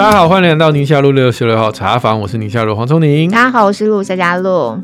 大家好，欢迎来到宁夏路六十六号茶房，我是宁夏路黄聪宁。大家好，我是陆夏嘉璐。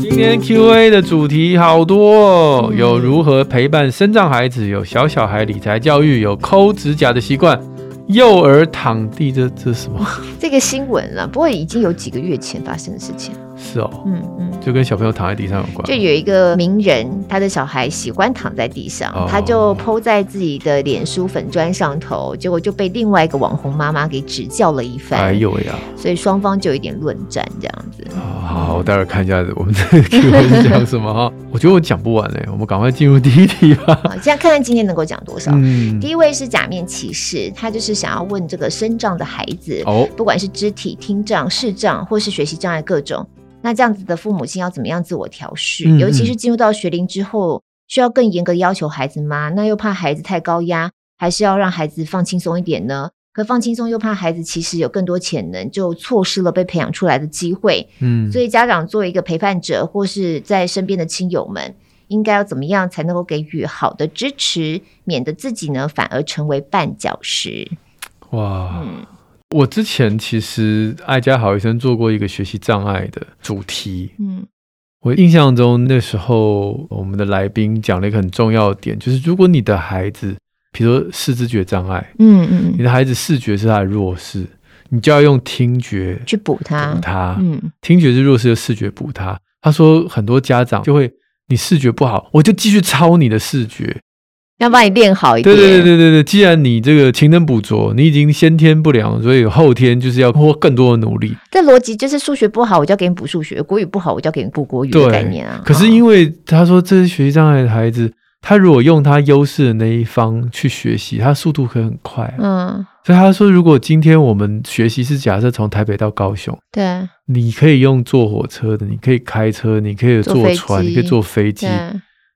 今天 Q&A 的主题好多哦，有如何陪伴生障孩子，有小小孩理财教育，有抠指甲的习惯。幼儿躺地，这这是什么？这个新闻了，不过已经有几个月前发生的事情。是哦，嗯嗯，就跟小朋友躺在地上有关。就有一个名人，他的小孩喜欢躺在地上，哦、他就 po 在自己的脸书粉砖上头，结果就被另外一个网红妈妈给指教了一番。哎呦呀！所以双方就有一点论战这样子。好，好，我待会儿看一下我们这个 Q&A 是讲什么哈。我觉得我讲不完哎，我们赶快进入第一题吧。好，这样看看今天能够讲多少。嗯，第一位是假面骑士，他就是想要问这个身障的孩子，哦，不管是肢体、听障、视障或是学习障碍各种。那这样子的父母亲要怎么样自我调试？嗯嗯，尤其是进入到学龄之后，需要更严格要求孩子吗？那又怕孩子太高压，还是要让孩子放轻松一点呢？可放轻松又怕孩子其实有更多潜能，就错失了被培养出来的机会。嗯，所以家长作为一个陪伴者，或是在身边的亲友们，应该要怎么样才能够给予好的支持，免得自己呢反而成为绊脚石？哇，嗯。我之前其实爱家好医生做过一个学习障碍的主题，嗯，我印象中那时候我们的来宾讲了一个很重要的点，就是如果你的孩子，比如说视知觉障碍，嗯嗯，你的孩子视觉是他的弱势，你就要用听觉去补他，补他，嗯，听觉是弱势，的视觉补他。他说很多家长就会，你视觉不好，我就继续抄你的视觉。要帮你练好一点。对对对对对，既然你这个勤能补拙，你已经先天不良，所以后天就是要花更多的努力。这逻辑就是数学不好，我就要给你补数学；国语不好，我就要给你补国语的概念啊。可是因为他说这些学习障碍的孩子，他如果用他优势的那一方去学习，他速度可以很快。嗯，所以他说，如果今天我们学习是假设从台北到高雄，对，你可以用坐火车的，你可以开车，你可以坐船，你可以坐飞机。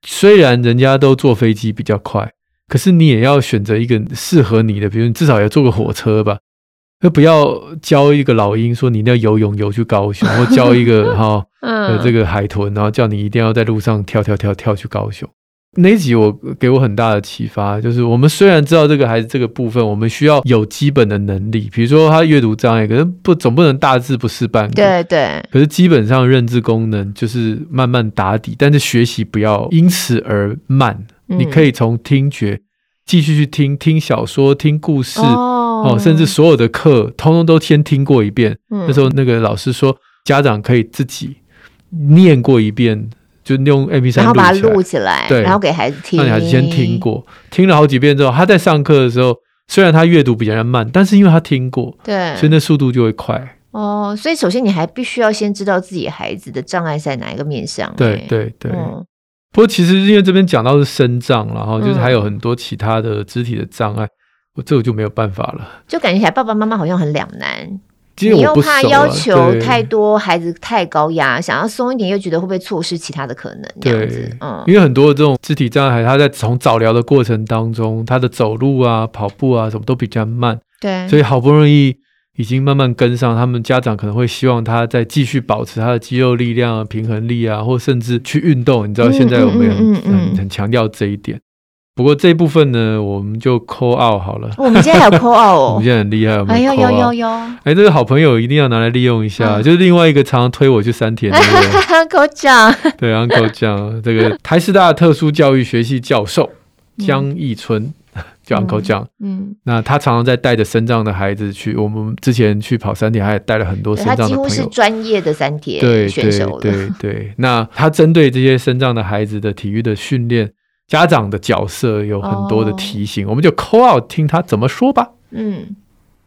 虽然人家都坐飞机比较快，可是你也要选择一个适合你的，比如你至少要坐个火车吧，那不要教一个老鹰说你一定要游泳游去高雄，或教一个哈、哦、呃这个海豚，然后叫你一定要在路上跳跳跳跳去高雄。那一集我给我很大的启发，就是我们虽然知道这个孩子这个部分，我们需要有基本的能力，比如说他阅读障碍，可是不总不能大字不识半个。对对。可是基本上认知功能就是慢慢打底，但是学习不要因此而慢。嗯、你可以从听觉继续去听听小说、听故事哦，哦，甚至所有的课通通都先听过一遍。嗯、那时候那个老师说，家长可以自己念过一遍。就用 M P 三然后把它录起来，对，然后给孩子听。让孩子先听过，听了好几遍之后，他在上课的时候，虽然他阅读比较慢，但是因为他听过，对，所以那速度就会快。哦，所以首先你还必须要先知道自己孩子的障碍在哪一个面向。对对对。嗯、不过其实因为这边讲到是身障，然后就是还有很多其他的肢体的障碍，我、嗯、这个就没有办法了。就感觉起来爸爸妈妈好像很两难。你又怕要求太多，孩子太高压，想要松一点，又觉得会不会错失其他的可能？这样子，嗯，因为很多的这种肢体障碍，他在从早疗的过程当中，他的走路啊、跑步啊什么都比较慢，对，所以好不容易已经慢慢跟上，他们家长可能会希望他再继续保持他的肌肉力量啊、平衡力啊，或甚至去运动。你知道现在我们很很很强调这一点。不过这一部分呢，我们就 call out 好了。我们今天还有 call out 哦，我们现在很厉害，我们 call out。有有有有。哎，这个好朋友一定要拿来利用一下，嗯、就是另外一个常常推我去山田的 Uncle John。对，Uncle John，这个台师大特殊教育学系教授江义春，嗯、叫 Uncle John。嗯，那他常常在带着身障的孩子去，我们之前去跑山田，还带了很多身障的朋友。他几乎是专业的山田选手对对对对，那他针对这些身障的孩子的体育的训练。家长的角色有很多的提醒，哦、我们就 call out 听他怎么说吧。嗯，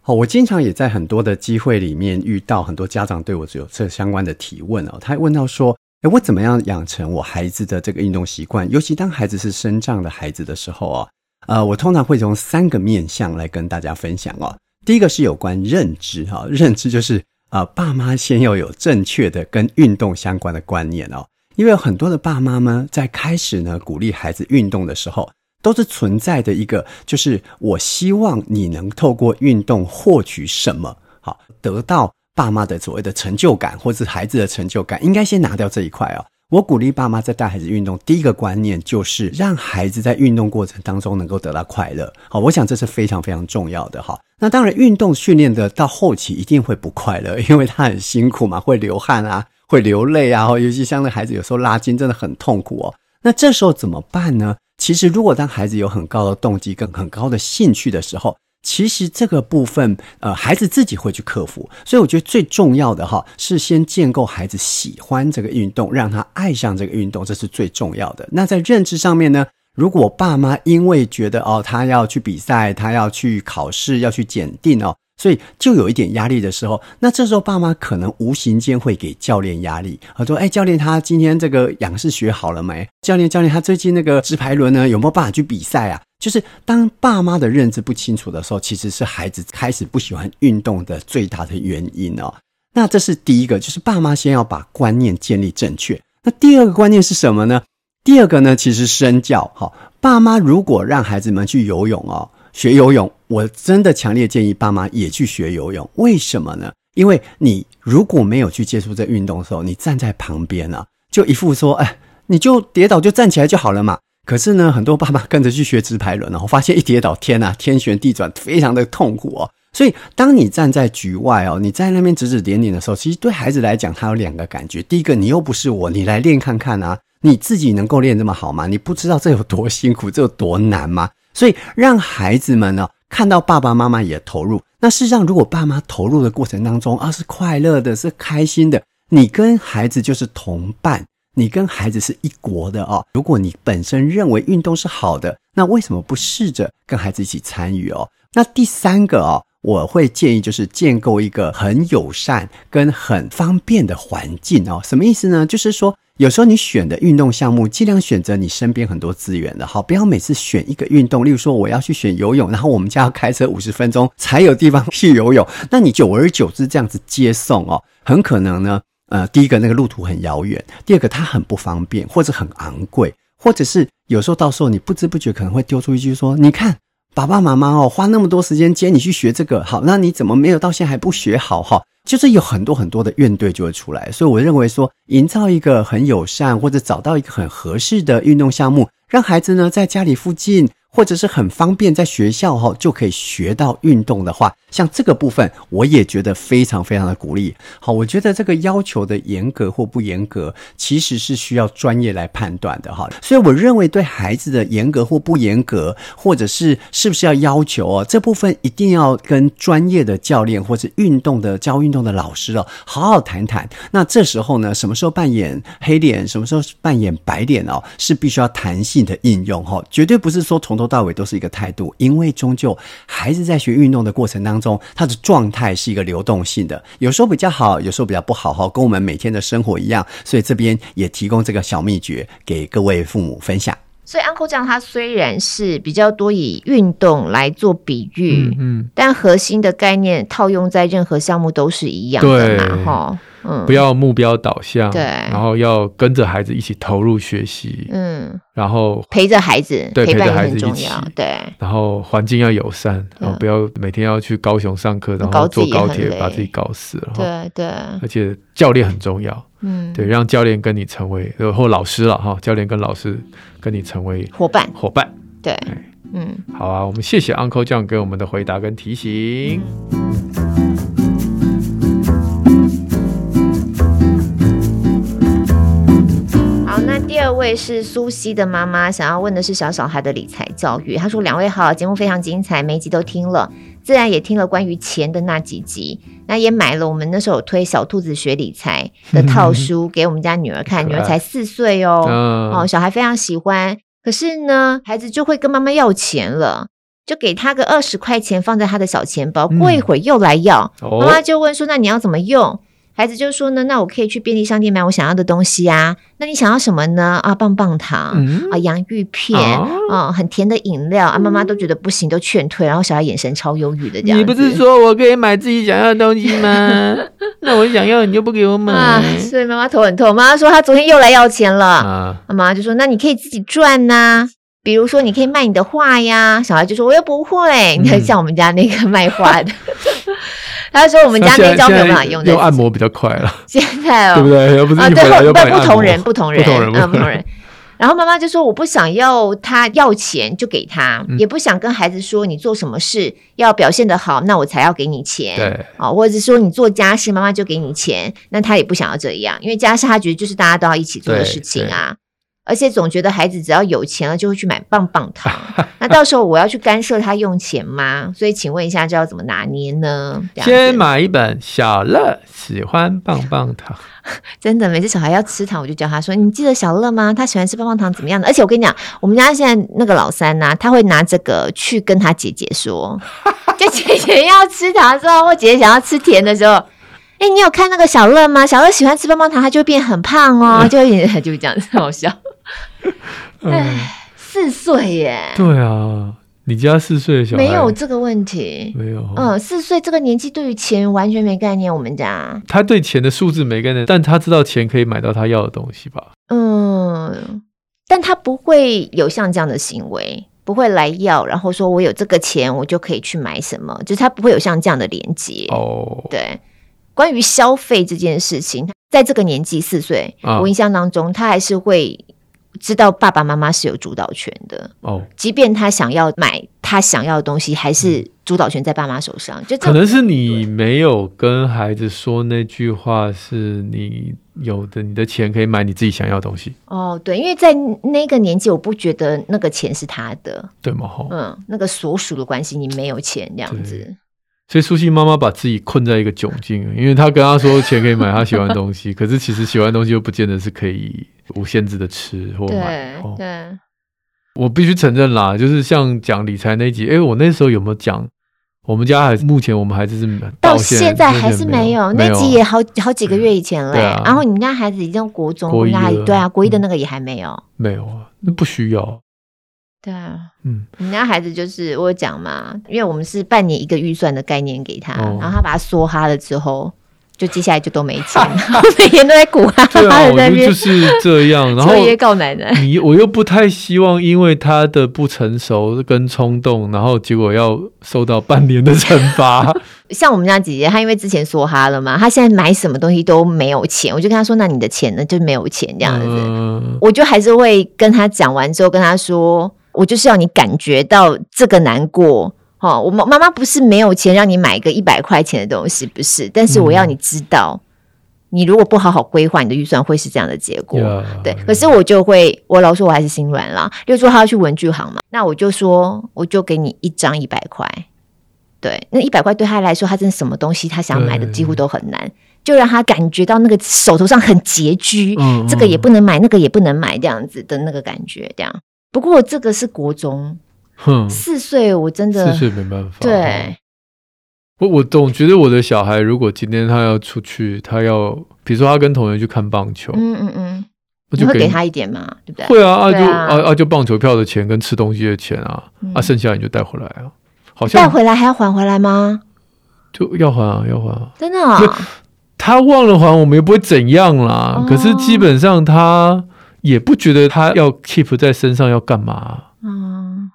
好，我经常也在很多的机会里面遇到很多家长对我有这相关的提问哦。他问到说：“诶，我怎么样养成我孩子的这个运动习惯？尤其当孩子是生长的孩子的时候啊，呃，我通常会从三个面向来跟大家分享哦。第一个是有关认知哈，认知就是啊、呃，爸妈先要有正确的跟运动相关的观念哦。”因为很多的爸妈们在开始呢鼓励孩子运动的时候，都是存在的一个，就是我希望你能透过运动获取什么，好，得到爸妈的所谓的成就感，或是孩子的成就感，应该先拿掉这一块哦。我鼓励爸妈在带孩子运动，第一个观念就是让孩子在运动过程当中能够得到快乐。好，我想这是非常非常重要的哈。那当然，运动训练的到后期一定会不快乐，因为他很辛苦嘛，会流汗啊，会流泪啊，尤其像那孩子有时候拉筋真的很痛苦哦。那这时候怎么办呢？其实，如果当孩子有很高的动机跟很高的兴趣的时候，其实这个部分，呃，孩子自己会去克服。所以，我觉得最重要的哈，是先建构孩子喜欢这个运动，让他爱上这个运动，这是最重要的。那在认知上面呢，如果爸妈因为觉得哦，他要去比赛，他要去考试，要去检定哦。所以就有一点压力的时候，那这时候爸妈可能无形间会给教练压力，他说：“哎，教练，他今天这个仰式学好了没？教练，教练，他最近那个直排轮呢，有没有办法去比赛啊？”就是当爸妈的认知不清楚的时候，其实是孩子开始不喜欢运动的最大的原因哦。那这是第一个，就是爸妈先要把观念建立正确。那第二个观念是什么呢？第二个呢，其实身教。好，爸妈如果让孩子们去游泳哦。学游泳，我真的强烈建议爸妈也去学游泳。为什么呢？因为你如果没有去接触这运动的时候，你站在旁边啊，就一副说，哎，你就跌倒就站起来就好了嘛。可是呢，很多爸妈跟着去学直排轮，然后发现一跌倒，天呐，天旋地转，非常的痛苦哦。所以，当你站在局外哦，你在那边指指点点的时候，其实对孩子来讲，他有两个感觉。第一个，你又不是我，你来练看看啊，你自己能够练这么好吗？你不知道这有多辛苦，这有多难吗？所以让孩子们呢看到爸爸妈妈也投入，那事实上如果爸妈投入的过程当中啊是快乐的，是开心的，你跟孩子就是同伴，你跟孩子是一国的哦。如果你本身认为运动是好的，那为什么不试着跟孩子一起参与哦？那第三个哦，我会建议就是建构一个很友善跟很方便的环境哦。什么意思呢？就是说。有时候你选的运动项目，尽量选择你身边很多资源的，好，不要每次选一个运动。例如说，我要去选游泳，然后我们家要开车五十分钟才有地方去游泳，那你久而久之这样子接送哦，很可能呢，呃，第一个那个路途很遥远，第二个它很不方便，或者很昂贵，或者是有时候到时候你不知不觉可能会丢出一句说：“你看，爸爸妈妈哦，花那么多时间接你去学这个，好，那你怎么没有到现在还不学好？”哈。就是有很多很多的怨队就会出来，所以我认为说，营造一个很友善或者找到一个很合适的运动项目，让孩子呢在家里附近。或者是很方便，在学校哈就可以学到运动的话，像这个部分，我也觉得非常非常的鼓励。好，我觉得这个要求的严格或不严格，其实是需要专业来判断的哈。所以我认为对孩子的严格或不严格，或者是是不是要要求哦，这部分一定要跟专业的教练或者运动的教运动的老师哦，好好谈谈。那这时候呢，什么时候扮演黑脸，什么时候扮演白脸哦，是必须要弹性的应用哈，绝对不是说从头。到尾都是一个态度，因为终究孩子在学运动的过程当中，他的状态是一个流动性的，有时候比较好，有时候比较不好，哈，跟我们每天的生活一样。所以这边也提供这个小秘诀给各位父母分享。所以 Uncle 酱他虽然是比较多以运动来做比喻，嗯，嗯，但核心的概念套用在任何项目都是一样的嘛，哈。嗯，不要目标导向，对，然后要跟着孩子一起投入学习，嗯，然后陪着孩子，对，陪着孩子一起，对，然后环境要友善，然后不要每天要去高雄上课，然后坐高铁把自己搞死了，对对，而且教练很重要，嗯，对，让教练跟你成为或老师了哈，教练跟老师跟你成为伙伴，伙伴，对，嗯，好啊，我们谢谢 Uncle 酱给我们的回答跟提醒。第二位是苏西的妈妈，想要问的是小小孩的理财教育。她说：“两位好，节目非常精彩，每一集都听了，自然也听了关于钱的那几集，那也买了我们那时候有推小兔子学理财的套书给我们家女儿看，女儿才四岁哦，哦，小孩非常喜欢。可是呢，孩子就会跟妈妈要钱了，就给他个二十块钱放在他的小钱包，过一会儿又来要，妈妈就问说：那你要怎么用？”孩子就说呢，那我可以去便利商店买我想要的东西啊。那你想要什么呢？啊，棒棒糖、嗯、啊，洋芋片啊、哦，很甜的饮料啊。妈妈都觉得不行，都劝退。然后小孩眼神超忧郁的这样。你不是说我可以买自己想要的东西吗？那我想要，你就不给我买。啊、所以妈妈头很痛。妈妈说她昨天又来要钱了。啊，妈妈就说那你可以自己赚呐、啊，比如说你可以卖你的画呀。小孩就说我又不会。你看 像我们家那个卖画的。他说我们家那招没有办法用，用按摩比较快了。现在哦，对不对？不是啊，对，不不同人，不同人，不同人，不同人。然后妈妈就说：“我不想要他要钱就给他，嗯、也不想跟孩子说你做什么事要表现得好，那我才要给你钱。对，啊，或者是说你做家事，妈妈就给你钱，那他也不想要这样，因为家事他觉得就是大家都要一起做的事情啊。”而且总觉得孩子只要有钱了就会去买棒棒糖，那到时候我要去干涉他用钱吗？所以请问一下，这要怎么拿捏呢？先买一本小乐喜欢棒棒糖，真的，每次小孩要吃糖，我就教他说：“你记得小乐吗？他喜欢吃棒棒糖，怎么样的？”而且我跟你讲，我们家现在那个老三呢、啊，他会拿这个去跟他姐姐说，就姐姐要吃糖的时候，或姐姐想要吃甜的时候。哎，你有看那个小乐吗？小乐喜欢吃棒棒糖，他就会变很胖哦，就会就会这样子，好笑。哎，四岁耶！对啊，你家四岁的小孩没有这个问题，没有。嗯，四岁这个年纪对于钱完全没概念。我们家他对钱的数字没概念，但他知道钱可以买到他要的东西吧？嗯，但他不会有像这样的行为，不会来要，然后说我有这个钱，我就可以去买什么，就是他不会有像这样的连接。哦，对。关于消费这件事情，在这个年纪四岁，啊、我印象当中，他还是会知道爸爸妈妈是有主导权的。哦，即便他想要买他想要的东西，还是主导权在爸妈手上。就可能是你没有跟孩子说那句话，是你有的，你的钱可以买你自己想要的东西。哦，对，因为在那个年纪，我不觉得那个钱是他的，对吗？嗯，那个所属的关系，你没有钱这样子。所以苏西妈妈把自己困在一个窘境，因为她跟她说钱可以买她喜欢的东西，可是其实喜欢的东西又不见得是可以无限制的吃或买。对，对哦、我必须承认啦，就是像讲理财那一集，哎，我那时候有没有讲？我们家还是目前我们孩子是到现在还是没有，那集也好好几个月以前了。啊、然后你们家孩子已经国中，国一对啊，国一的那个也还没有，没有啊，那不需要。对啊，嗯，我们家孩子就是我讲嘛，因为我们是半年一个预算的概念给他，哦、然后他把它梭哈了之后，就接下来就都没钱，每天都在鼓哈哈的在那边，就是这样，然后爷爷告奶奶，你我又不太希望因为他的不成熟跟冲动，然后结果要受到半年的惩罚。像我们家姐姐，她因为之前梭哈了嘛，她现在买什么东西都没有钱，我就跟她说：“那你的钱呢？就没有钱这样子。嗯”我就还是会跟她讲完之后，跟她说。我就是要你感觉到这个难过，哈！我妈妈妈不是没有钱让你买个一百块钱的东西，不是，但是我要你知道，嗯、你如果不好好规划你的预算，会是这样的结果。Yeah, 对，可是我就会，我老说我还是心软啦。例如说他要去文具行嘛，那我就说，我就给你一张一百块。对，那一百块对他来说，他真的什么东西他想买的几乎都很难，就让他感觉到那个手头上很拮据，嗯嗯这个也不能买，那个也不能买，这样子的那个感觉，这样。不过这个是国中，哼，四岁我真的四岁没办法。对，我我总觉得我的小孩，如果今天他要出去，他要比如说他跟同学去看棒球，嗯嗯嗯，我就会给他一点嘛，对不对？会啊，啊就啊啊就棒球票的钱跟吃东西的钱啊，啊剩下你就带回来啊，好像带回来还要还回来吗？就要还啊，要还啊，真的啊？他忘了还，我们也不会怎样啦。可是基本上他。也不觉得他要 keep 在身上要干嘛？嗯，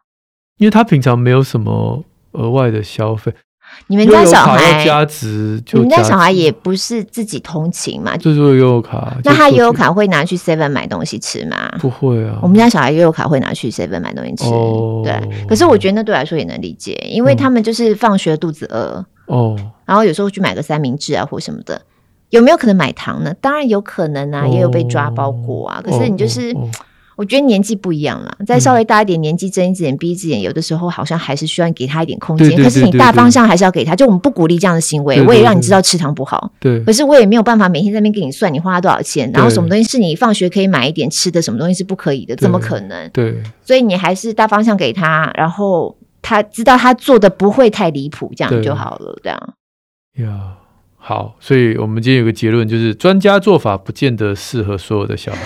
因为他平常没有什么额外的消费。你们家小孩要加值，你们家小孩也不是自己通勤嘛？就是悠游卡。那他悠游卡会拿去 Seven 买东西吃吗？不会啊。我们家小孩悠游卡会拿去 Seven 买东西吃。哦，对。可是我觉得那对我来说也能理解，因为他们就是放学肚子饿哦，然后有时候去买个三明治啊或什么的。有没有可能买糖呢？当然有可能啊，也有被抓包过啊。可是你就是，我觉得年纪不一样了，再稍微大一点，年纪睁一只眼闭一只眼，有的时候好像还是需要给他一点空间。可是你大方向还是要给他，就我们不鼓励这样的行为。我也让你知道吃糖不好。对。可是我也没有办法每天在那边给你算你花了多少钱，然后什么东西是你放学可以买一点吃的，什么东西是不可以的，怎么可能？对。所以你还是大方向给他，然后他知道他做的不会太离谱，这样就好了。这样。呀。好，所以我们今天有个结论，就是专家做法不见得适合所有的小孩，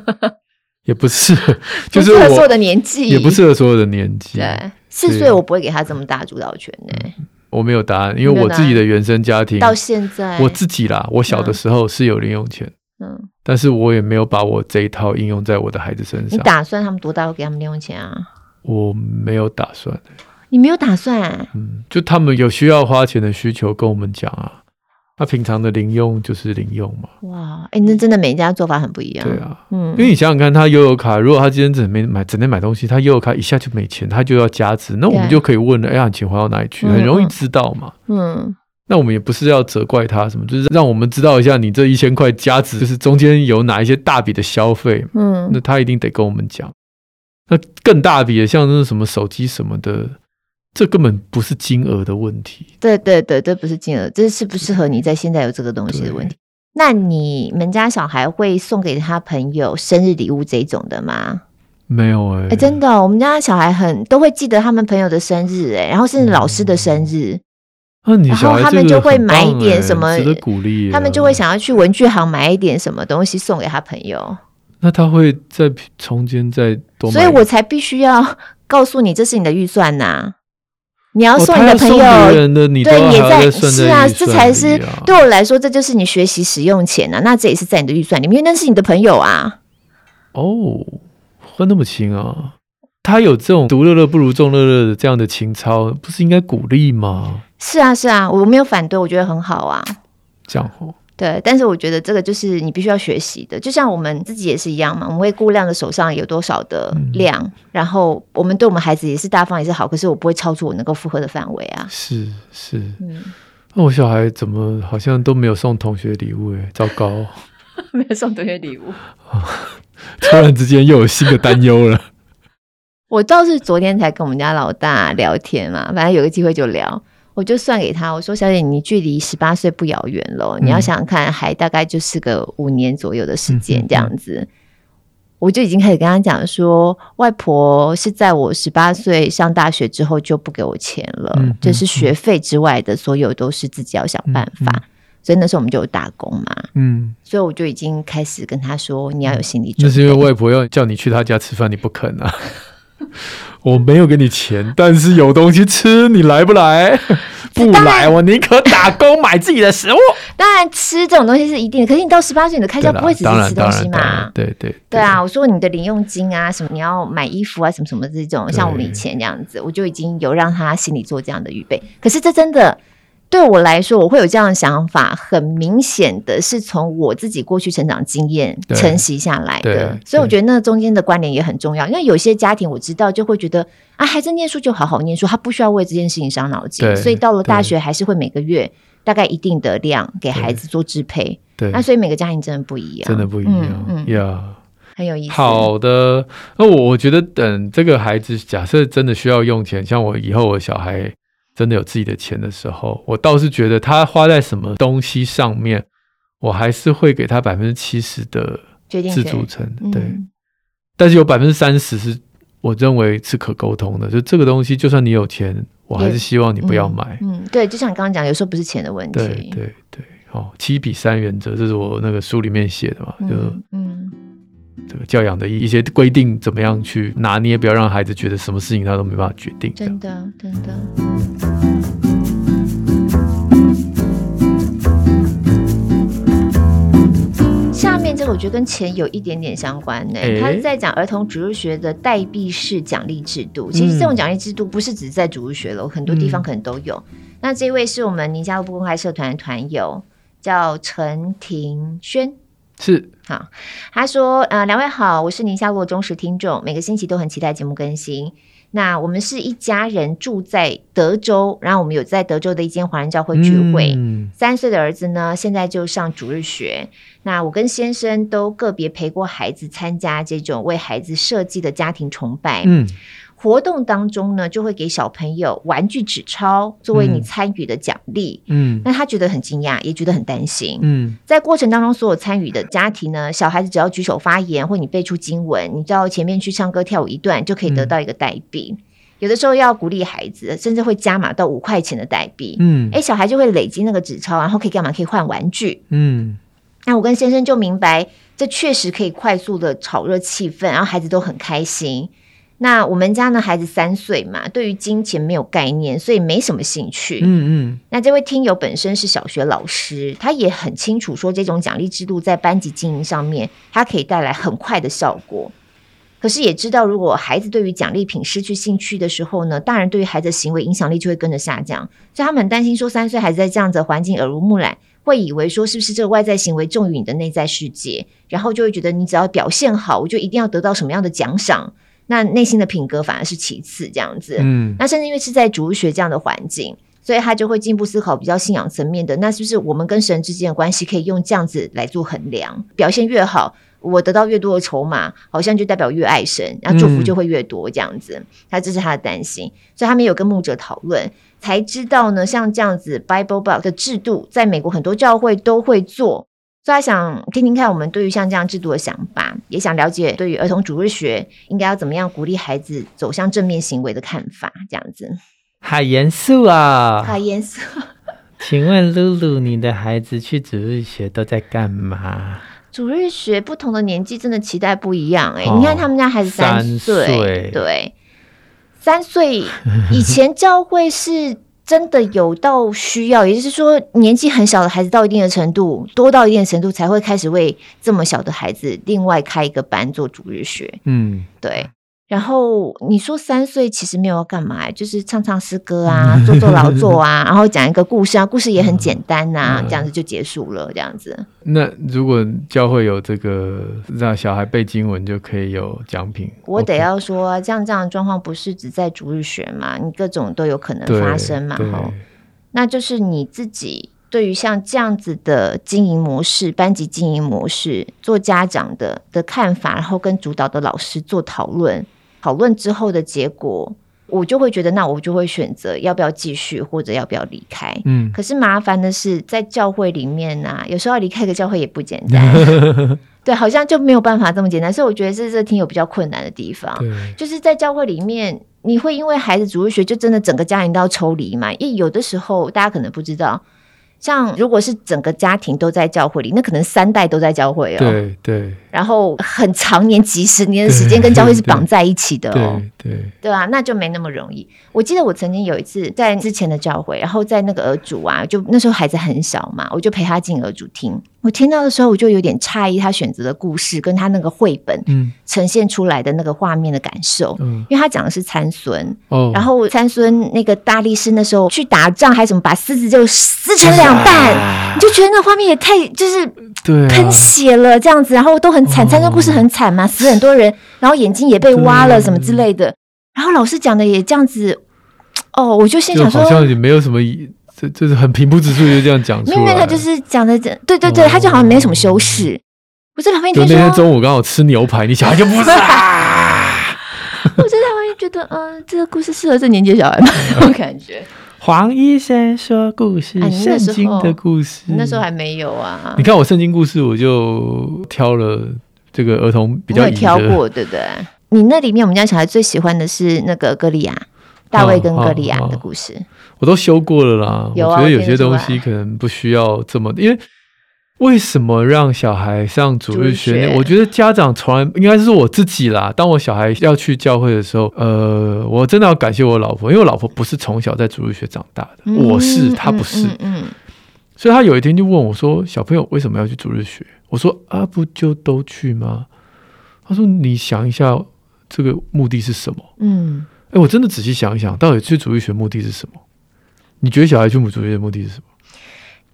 也不适合，就是我所有的年纪，也不适合所有的年纪。对，四岁我不会给他这么大主导权呢、欸嗯。我没有答案，因为我自己的原生家庭到现在，我自己啦，我小的时候是有零用钱，嗯，但是我也没有把我这一套应用在我的孩子身上。你打算他们多大会给他们零用钱啊？我没有打算。你没有打算？嗯，就他们有需要花钱的需求跟我们讲啊。他平常的零用就是零用嘛。哇，哎、欸，那真的每一家做法很不一样。对啊，嗯，因为你想想看，他悠游卡，如果他今天整没买，整天买东西，他悠游卡一下就没钱，他就要加值，那我们就可以问了，哎呀，你钱花到哪里去？很容易知道嘛。嗯，那我们也不是要责怪他什么，就是让我们知道一下，你这一千块加值，就是中间有哪一些大笔的消费。嗯，那他一定得跟我们讲。那更大笔的，像那什么手机什么的。这根本不是金额的问题。对对对，这不是金额，这是适不适合你在现在有这个东西的问题。那你们家小孩会送给他朋友生日礼物这种的吗？没有哎、真的，我们家小孩很都会记得他们朋友的生日，哎，然后甚至老师的生日。那、嗯、你小孩然后他们就会买一点什么，鼓励。他们就会想要去文具行买一点什么东西送给他朋友。那他会在中间再多买，所以我才必须要告诉你，这是你的预算呐、啊。你要送你的朋友，哦、的你对，也在是啊，这才是对我来说，这就是你学习使用钱啊。那这也是在你的预算里面，因为那是你的朋友啊。哦，分那么清啊？他有这种独乐乐不如众乐乐的这样的情操，不是应该鼓励吗？是啊，是啊，我没有反对，我觉得很好啊。这样好。对，但是我觉得这个就是你必须要学习的，就像我们自己也是一样嘛。我们会估量的手上有多少的量，嗯，然后我们对我们孩子也是大方也是好，可是我不会超出我能够负荷的范围啊。是是，嗯，那我小孩怎么好像都没有送同学礼物？哎，糟糕，没有送同学礼物，突然之间又有新的担忧了。我倒是昨天才跟我们家老大聊天嘛，反正有个机会就聊。我就算给他，我说：“小姐，你距离十八岁不遥远了，嗯，你要想想看，还大概就是个五年左右的时间这样子。嗯嗯嗯”我就已经开始跟他讲说，外婆是在我十八岁上大学之后就不给我钱了，就是学费之外的所有都是自己要想办法。所以那时候我们就有打工嘛，嗯，所以我就已经开始跟他说：“你要有心理准备。”那是因为外婆要叫你去他家吃饭，你不肯啊。我没有给你钱，但是有东西吃，你来不来？不来，我宁可打工买自己的食物。当然，吃这种东西是一定的。可是你到十八岁，你的开销不会只是吃东西嘛？对对对，对啊！我说你的零用金啊，什么你要买衣服啊，什么什么这种，像我们以前这样子，我就已经有让他心里做这样的预备。可是这真的。对我来说，我会有这样的想法，很明显的是从我自己过去成长经验承袭下来的，所以我觉得那中间的关联也很重要。因为有些家庭我知道就会觉得啊，孩子念书就好好念书，他不需要为这件事情伤脑筋，所以到了大学还是会每个月大概一定的量给孩子做支配。对，那所以每个家庭真的不一样，真的不一样，嗯呀，yeah. 很有意思。好的，那我我觉得等这个孩子假设真的需要用钱，像我以后我小孩。真的有自己的钱的时候，我倒是觉得他花在什么东西上面，我还是会给他百分之七十的自主权，对。嗯、但是有百分之三十是我认为是可沟通的，就这个东西，就算你有钱，我还是希望你不要买。嗯，嗯对，就像你刚刚讲，有时候不是钱的问题。对对对，哦，七比三原则，这是我那个书里面写的嘛，就嗯。嗯这个教养的一些规定怎么样去拿捏，不要让孩子觉得什么事情他都没办法决定。真的，真的。下面这个我觉得跟钱有一点点相关呢。他是在讲儿童主日学的代币式奖励制度。其实这种奖励制度不是只在主日学了，很多地方可能都有。那这位是我们宁夏璐不公开社团的团友，叫陈庭轩。是好，他说：“呃，两位好，我是宁夏璐忠实听众，每个星期都很期待节目更新。那我们是一家人住在德州，然后我们有在德州的一间华人教会聚会。嗯、三岁的儿子呢，现在就上主日学。那我跟先生都个别陪过孩子参加这种为孩子设计的家庭崇拜。嗯。”活动当中呢，就会给小朋友玩具纸钞作为你参与的奖励。嗯，那他觉得很惊讶，也觉得很担心。嗯，在过程当中，所有参与的家庭呢，小孩子只要举手发言，或你背出经文，你到前面去唱歌跳舞一段，就可以得到一个代币。嗯、有的时候要鼓励孩子，甚至会加码到五块钱的代币。嗯，哎，小孩就会累积那个纸钞，然后可以干嘛？可以换玩具。嗯，那我跟先生就明白，这确实可以快速的炒热气氛，然后孩子都很开心。那我们家呢，孩子三岁嘛，对于金钱没有概念，所以没什么兴趣。嗯嗯。那这位听友本身是小学老师，他也很清楚说，这种奖励制度在班级经营上面，它可以带来很快的效果。可是也知道，如果孩子对于奖励品失去兴趣的时候呢，大人对于孩子的行为影响力就会跟着下降。所以他们很担心，说三岁孩子在这样子的环境耳濡目染，会以为说是不是这个外在行为重于你的内在世界，然后就会觉得你只要表现好，我就一定要得到什么样的奖赏，那内心的品格反而是其次这样子。嗯，那甚至因为是在主日学这样的环境，所以他就会进一步思考比较信仰层面的，那是不是我们跟神之间的关系可以用这样子来做衡量，表现越好。我得到越多的筹码，好像就代表越爱神，然后祝福就会越多这样子。他、嗯、这是他的担心，所以他们有跟牧者讨论，才知道呢，像这样子 Bible Box 的制度，在美国很多教会都会做。所以想听听看我们对于像这样制度的想法，也想了解对于儿童主日学应该要怎么样鼓励孩子走向正面行为的看法。这样子，好严肃啊！好严肃。请问露露，你的孩子去主日学都在干嘛？主日学不同的年纪真的期待不一样哎、欸，哦、你看他们家孩子三岁，三岁对，三岁以前教会是真的有到需要，也就是说年纪很小的孩子到一定的程度，多到一定的程度才会开始为这么小的孩子另外开一个班做主日学，嗯，对。然后你说三岁其实没有要干嘛，就是唱唱诗歌啊，做做劳 作啊，然后讲一个故事啊，故事也很简单呐、啊，嗯、这样子就结束了，这样子。那如果教会有这个让小孩背经文就可以有奖品，我得要说，像这样的状况不是只在主日学嘛，你各种都有可能发生嘛，吼。那就是你自己对于像这样子的经营模式、班级经营模式，做家长的的看法，然后跟主导的老师做讨论。讨论之后的结果，我就会觉得，那我就会选择要不要继续，或者要不要离开。嗯，可是麻烦的是，在教会里面呢、啊，有时候要离开个教会也不简单。对，好像就没有办法这么简单。所以我觉得这是挺有比较困难的地方。就是在教会里面，你会因为孩子主日学，就真的整个家庭都要抽离嘛？因为有的时候大家可能不知道。像如果是整个家庭都在教会里，那可能三代都在教会哦。对对。然后很长年几十年的时间跟教会是绑在一起的哦。对对。对啊，那就没那么容易。我记得我曾经有一次在之前的教会，然后在那个儿主啊，就那时候孩子很小嘛，我就陪他进儿主听。我听到的时候，我就有点诧异，他选择的故事跟他那个绘本呈现出来的那个画面的感受。嗯。因为他讲的是参孙哦，然后参孙那个大力士那时候去打仗还什么，把狮子就撕成两半。你就觉得那画面也太就是喷血了这样子，然后都很惨，参孙故事很惨嘛，死很多人，然后眼睛也被挖了什么之类的。然后老师讲的也这样子，哦，我就心想说，好像也没有什么，这这是很平铺直叙就这样讲出来。因为他就是讲的，对对对，他就好像没什么修饰。我在旁边听说，那天中午刚好吃牛排，你小孩就不是啊。我在旁边觉得，嗯，这个故事适合这年纪小孩吗？我感觉。黄医生说故事，圣经的故事，那时候还没有啊。你看我圣经故事，我就挑了这个儿童比较挑过，对不对？你那里面，我们家小孩最喜欢的是那个歌利亚，大卫跟格里安的故事，我都修过了啦。我觉得有些东西可能不需要这么，因为。为什么让小孩上主日学我觉得家长从来应该是我自己啦。当我小孩要去教会的时候，呃，我真的要感谢我老婆，因为我老婆不是从小在主日学长大的，嗯、我是，她不是。嗯，嗯嗯，所以她有一天就问我说：“小朋友为什么要去主日学？”我说：“啊，不就都去吗？”她说：“你想一下，这个目的是什么？”嗯，哎，我真的仔细想一想，到底去主日学目的是什么？你觉得小孩去母主日学的目的是什么？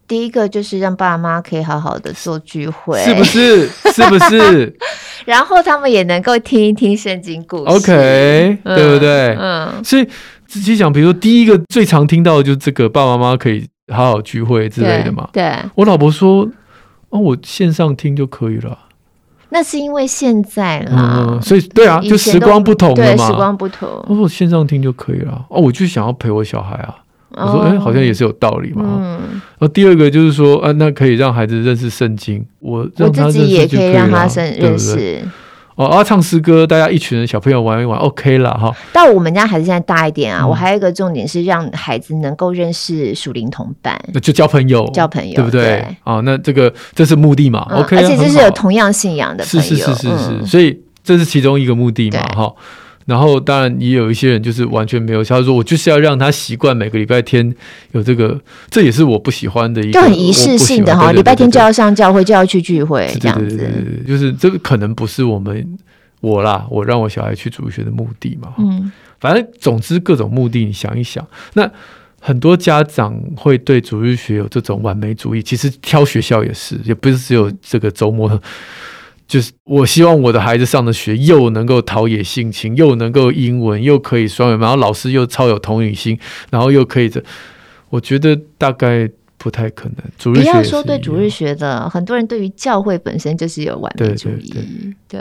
第一个就是让爸妈可以好好的做聚会，是不是？是不是？然后他们也能够听一听圣经故事，OK，、嗯、对不对？嗯，所以仔细想，比如说第一个最常听到的就是这个爸爸妈妈可以好好聚会之类的嘛。对，对我老婆说，哦，我线上听就可以了。那是因为现在啦，嗯，所以对啊，就时光不同了嘛，时光不同。我说我线上听就可以了。哦，我就想要陪我小孩啊。我说，哎、欸，好像也是有道理嘛。嗯。然后第二个就是说，啊，那可以让孩子认识圣经。我让他自己也可以让他认识。哦，啊，唱诗歌，大家一群人小朋友玩一玩，OK 了哈。但我们家孩子现在大一点啊，嗯、我还有一个重点是让孩子能够认识属灵同伴，那就交朋友，交朋友，对不对？对啊，那这个这是目的嘛、嗯、？OK，而且这是有同样信仰的朋友，是是是是是，嗯、所以这是其中一个目的嘛，哈。然后，当然也有一些人就是完全没有，他说我就是要让他习惯每个礼拜天有这个，这也是我不喜欢的一个，就很仪式性的哈，礼拜天就要上教会，就要去聚会，这样子，就是这个可能不是我们我啦，我让我小孩去主日学的目的嘛。嗯，反正总之各种目的，你想一想。那很多家长会对主日学有这种完美主义，其实挑学校也是，也不是只有这个周末。就是我希望我的孩子上的学又能够陶冶性情，又能够英文，又可以双语，然后老师又超有同理心，然后又可以这，我觉得大概。不太可能。主日学不要说对主日学的，很多人对于教会本身就是有完美主义。对，对，对，对，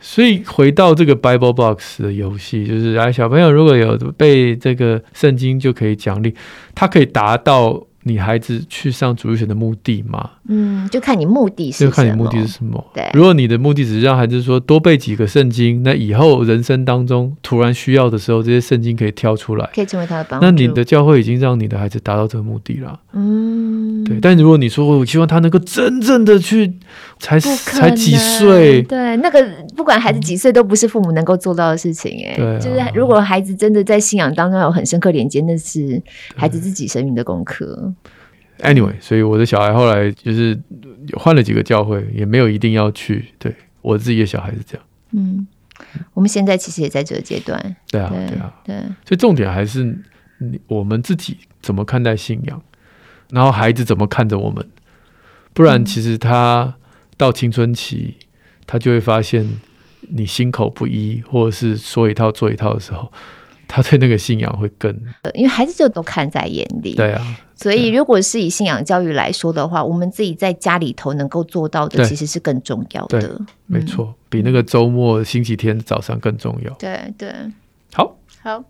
所以回到这个 Bible Box 的游戏，就是哎，小朋友如果有背这个圣经，就可以奖励，他可以达到。你孩子去上主日学的目的吗？嗯，就看你目的是什么。就看你目的是什么。对，如果你的目的只是让孩子说多背几个圣经，那以后人生当中突然需要的时候，这些圣经可以挑出来，可以成为他的帮助。那你的教会已经让你的孩子达到这个目的了。嗯，对。但如果你说我希望他能够真正的去，才才几岁？对，那个不管孩子几岁，都不是父母能够做到的事情。哎，对，就是如果孩子真的在信仰当中有很深刻连接，那是孩子自己生命的功课。Anyway，所以我的小孩后来就是换了几个教会，也没有一定要去。对，我自己的小孩是这样。嗯，我们现在其实也在这个阶段。对啊，对啊，对。所以重点还是我们自己怎么看待信仰，然后孩子怎么看着我们。不然，其实他到青春期，他就会发现你心口不一，或者是说一套做一套的时候，他对那个信仰会更……因为孩子就都看在眼里。对啊。所以，如果是以信仰教育来说的话，我们自己在家里头能够做到的，其实是更重要的。对，没错，比那个周末、星期天早上更重要。对对，好，好。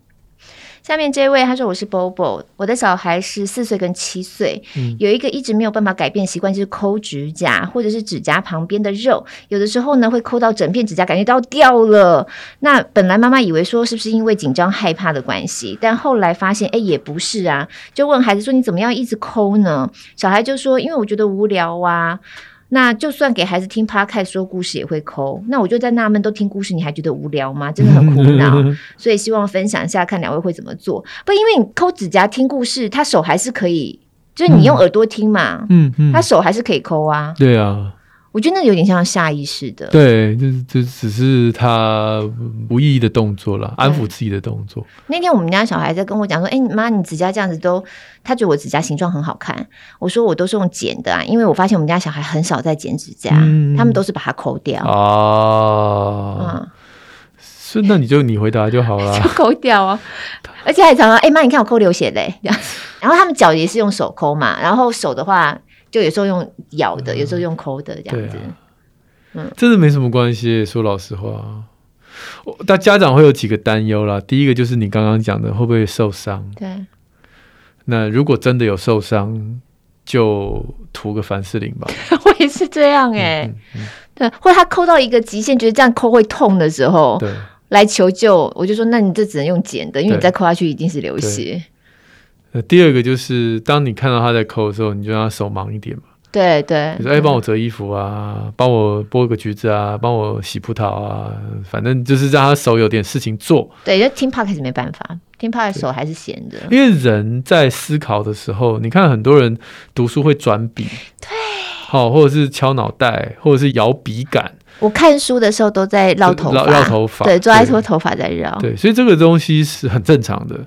下面这位他说，我是 Bobo，我的小孩是四岁跟七岁，嗯，有一个一直没有办法改变习惯，就是抠指甲或者是指甲旁边的肉，有的时候呢会抠到整片指甲，感觉到掉了。那本来妈妈以为说是不是因为紧张害怕的关系，但后来发现哎也不是啊，就问孩子说，你怎么样一直抠呢？小孩就说因为我觉得无聊啊。那就算给孩子听 Podcast 说故事也会抠，那我就在纳闷，都听故事你还觉得无聊吗？真的很苦恼，所以希望分享一下，看两位会怎么做。不，因为你抠指甲听故事，他手还是可以，就是你用耳朵听嘛，嗯嗯，他手还是可以抠啊，对啊。我觉得那有点像下意识的，对，就是就只是他无意义的动作了，安抚自己的动作。那天我们家小孩在跟我讲说：“哎、欸，妈，你指甲这样子都……他觉得我指甲形状很好看。”我说：“我都是用剪的啊，因为我发现我们家小孩很少在剪指甲，嗯、他们都是把它抠掉。”哦，嗯，是，那你就你回答就好了，就抠掉啊，而且还常常：“哎、欸，妈，你看我抠流血嘞。”这样，然后他们脚也是用手抠嘛，然后手的话。就有时候用咬的，嗯、有时候用抠的这样子，啊、嗯，真的没什么关系。说老实话，但家长会有几个担忧啦。第一个就是你刚刚讲的，会不会受伤？对。那如果真的有受伤，就涂个凡士林吧。我也是这样哎、欸嗯嗯嗯，对。或者他抠到一个极限，觉得这样抠会痛的时候，对，来求救，我就说，那你这只能用剪的，因为你再抠下去一定是流血。呃，第二个就是，当你看到他在抠的时候，你就让他手忙一点嘛。对对，你说哎，帮我折衣服啊，帮我剥个橘子啊，帮我洗葡萄啊，反正就是让他手有点事情做。对，就听 Podcast 没办法，听 Podcast 手还是闲着。因为人在思考的时候，你看很多人读书会转笔，对，好，或者是敲脑袋，或者是摇笔杆。我看书的时候都在绕头发，绕头发，对，抓一撮头发在绕。对，所以这个东西是很正常的。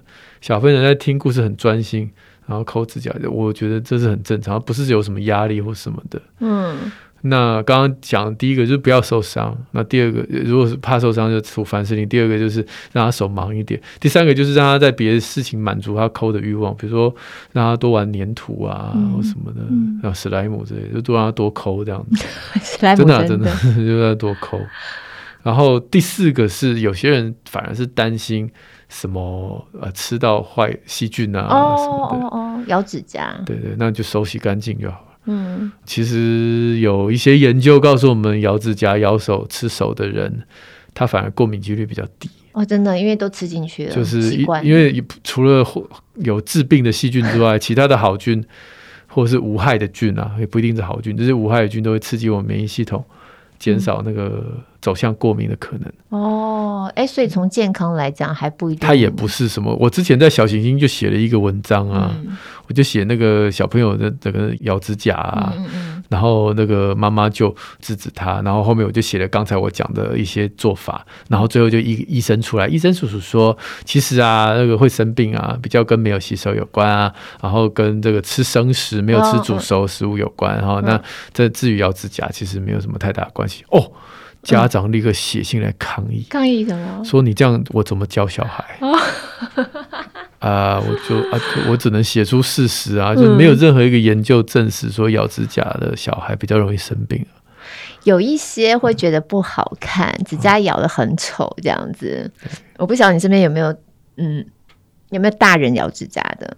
小朋友在听故事很专心，然后抠指甲的，我觉得这是很正常，不是有什么压力或什么的。嗯，那刚刚讲第一个就是不要受伤，那第二个如果是怕受伤就涂凡士林，第二个就是让他手忙一点，第三个就是让他在别的事情满足他抠的欲望，比如说让他多玩粘土啊、嗯、或什么的，然后、史莱姆之类的，就多让他多抠这样子。史莱姆真的、啊、真的 就让他多抠。然后第四个是有些人反而是担心。什么呃，吃到坏细菌啊哦什么的哦哦，咬指甲，对对，那就手洗干净就好了。嗯，其实有一些研究告诉我们，咬指甲、咬手、吃手的人，他反而过敏几率比较低。哦，真的，因为都吃进去了，就是因为除了有致病的细菌之外，其他的好菌或者是无害的菌啊，也不一定是好菌，这些无害的菌都会刺激我们免疫系统。减少那个走向过敏的可能哦，哎，所以从健康来讲还不一定。它也不是什么，我之前在小行星就写了一个文章啊，嗯、我就写那个小朋友的这个咬指甲啊，嗯嗯然后那个妈妈就制止他，然后后面我就写了刚才我讲的一些做法，然后最后就医医生出来，医生叔叔说，其实啊，那个会生病啊，比较跟没有洗手有关啊，然后跟这个吃生食没有吃煮熟食物有关，然后那这至于咬指甲，其实没有什么太大的关系哦。家长立刻写信来抗议，抗议什么？说你这样我怎么教小孩？啊，我就啊，我只能写出事实啊，就没有任何一个研究证实说咬指甲的小孩比较容易生病。有一些会觉得不好看，指甲咬得很丑这样子。我不晓得你身边有没有，嗯，有没有大人咬指甲的？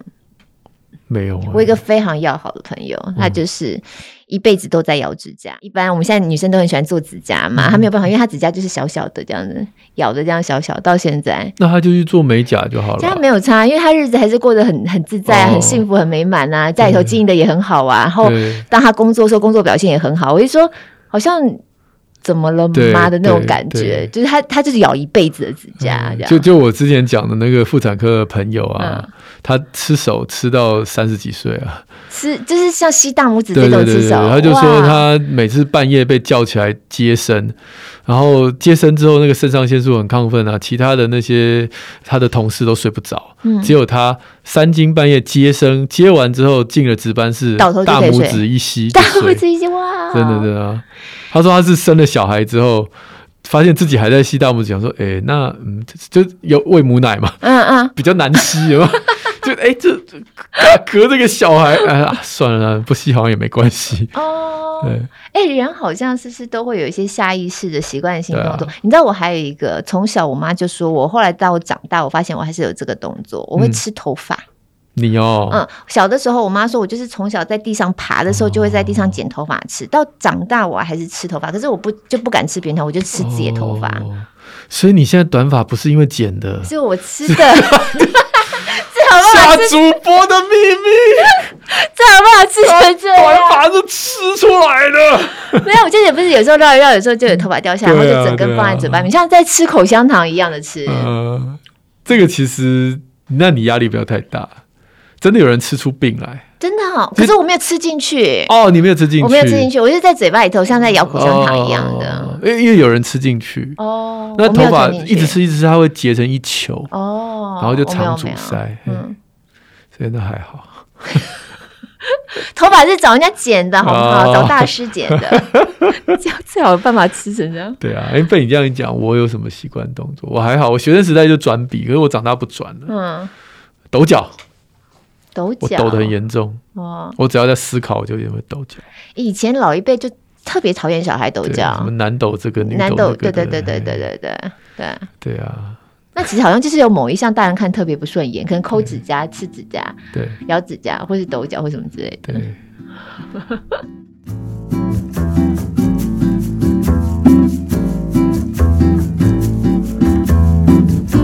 没有。我一个非常要好的朋友，他就是。一辈子都在咬指甲。一般我们现在女生都很喜欢做指甲嘛，她、嗯、没有办法，因为她指甲就是小小的这样子，咬的这样小小。到现在，那她就去做美甲就好了。这样没有差，因为她日子还是过得很很自在、哦、很幸福、很美满啊，在里头经营的也很好啊。然后当她工作的时候，工作表现也很好。我就说，好像。怎么了妈的那种感觉，就是他他就是咬一辈子的指甲，嗯、就就我之前讲的那个妇产科的朋友啊，嗯、他吃手吃到三十几岁啊，吃就是像吸大拇指这种吃手，他就说他每次半夜被叫起来接生。然后接生之后，那个肾上腺素很亢奋啊，其他的那些他的同事都睡不着，嗯，只有他三更半夜接生，接完之后进了值班室，大拇指一吸，大拇指一吸，哇，真的真的啊！他说他是生了小孩之后，发现自己还在吸大拇指，想说，哎，那嗯，就有喂母奶嘛，嗯嗯，比较难吸，嘛？就哎，这隔这个小孩，哎呀，算了，不吸好像也没关系哦。对，哎，人好像是不是都会有一些下意识的习惯性动作？啊、你知道，我还有一个，从小我妈就说我，后来到我长大，我发现我还是有这个动作，我会吃头发。嗯、你哦，嗯，小的时候我妈说我就是从小在地上爬的时候就会在地上剪头发吃，哦、到长大我还是吃头发，可是我不就不敢吃别人头，我就吃自己的头发。哦、所以你现在短发不是因为剪的，是我吃的。下主播的秘密，这好不好吃成这样？短发是吃出来的。没有，我记得不是有时候绕一绕，有时候就有头发掉下来，然后就整根放在嘴巴里面，像在吃口香糖一样的吃。嗯，这个其实，那你压力不要太大。真的有人吃出病来，真的哦。可是我没有吃进去哦，你没有吃进去，我没有吃进去，我就是在嘴巴里头，像在咬口香糖一样的。因为有人吃进去哦，那头发一直吃一直吃，它会结成一球哦，然后就常阻塞。嗯，所以那还好。头发是找人家剪的，好不好？找大师剪的，这样最好的办法吃成这样。对啊，哎，被你这样一讲，我有什么习惯动作？我还好，我学生时代就转笔，可是我长大不转了。嗯，抖脚。抖脚，我抖的很严重哦！我只要在思考，我就也会抖脚。以前老一辈就特别讨厌小孩抖脚，什么男抖这个，女抖男抖，对对对对对对对对对啊！那其实好像就是有某一项大人看特别不顺眼，可能抠指甲、吃指甲、对咬指甲，或是抖脚或什么之类的。对。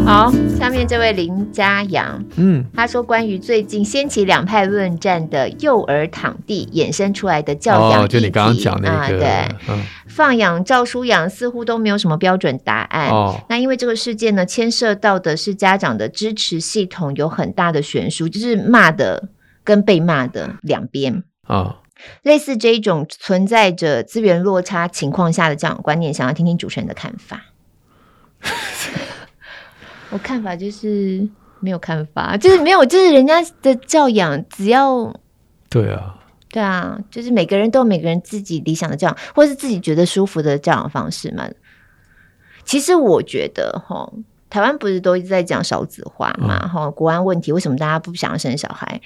好，下面这位林家阳，嗯，他说关于最近掀起两派论战的幼儿躺地衍生出来的教养哦，就你刚刚讲那个，啊、对，嗯、放养照书养似乎都没有什么标准答案。哦，那因为这个事件呢，牵涉到的是家长的支持系统有很大的悬殊，就是骂的跟被骂的两边。啊，哦、类似这一种存在着资源落差情况下的这样观念，想要听听主持人的看法。我看法就是没有看法，就是没有，就是人家的教养，只要对啊，对啊，就是每个人都有每个人自己理想的教养，或是自己觉得舒服的教养方式嘛。其实我觉得，哈。台湾不是都一直在讲少子化嘛？哈、嗯，国安问题，为什么大家不想要生小孩？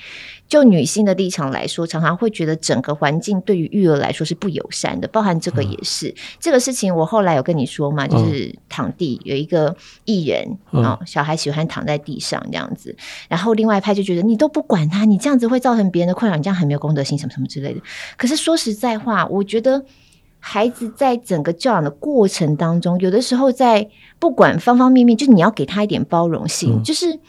就女性的立场来说，常常会觉得整个环境对于育儿来说是不友善的，包含这个也是。嗯、这个事情我后来有跟你说嘛，就是躺地有一个艺人啊，嗯、小孩喜欢躺在地上这样子，然后另外一派就觉得你都不管他，你这样子会造成别人的困扰，你这样很没有公德心，什么什么之类的。可是说实在话，我觉得。孩子在整个教养的过程当中，有的时候在不管方方面面，就你要给他一点包容性，嗯、就是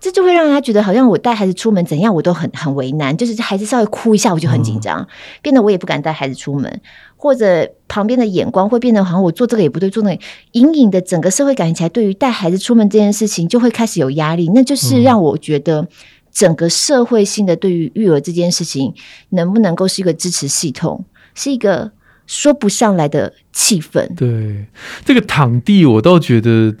这就会让他觉得好像我带孩子出门怎样我都很很为难，就是孩子稍微哭一下我就很紧张，嗯、变得我也不敢带孩子出门，或者旁边的眼光会变得好像我做这个也不对，做那个，隐隐的整个社会感觉起来，对于带孩子出门这件事情就会开始有压力，那就是让我觉得整个社会性的对于育儿这件事情能不能够是一个支持系统。是一个说不上来的气氛。对，这个躺地，我倒觉得。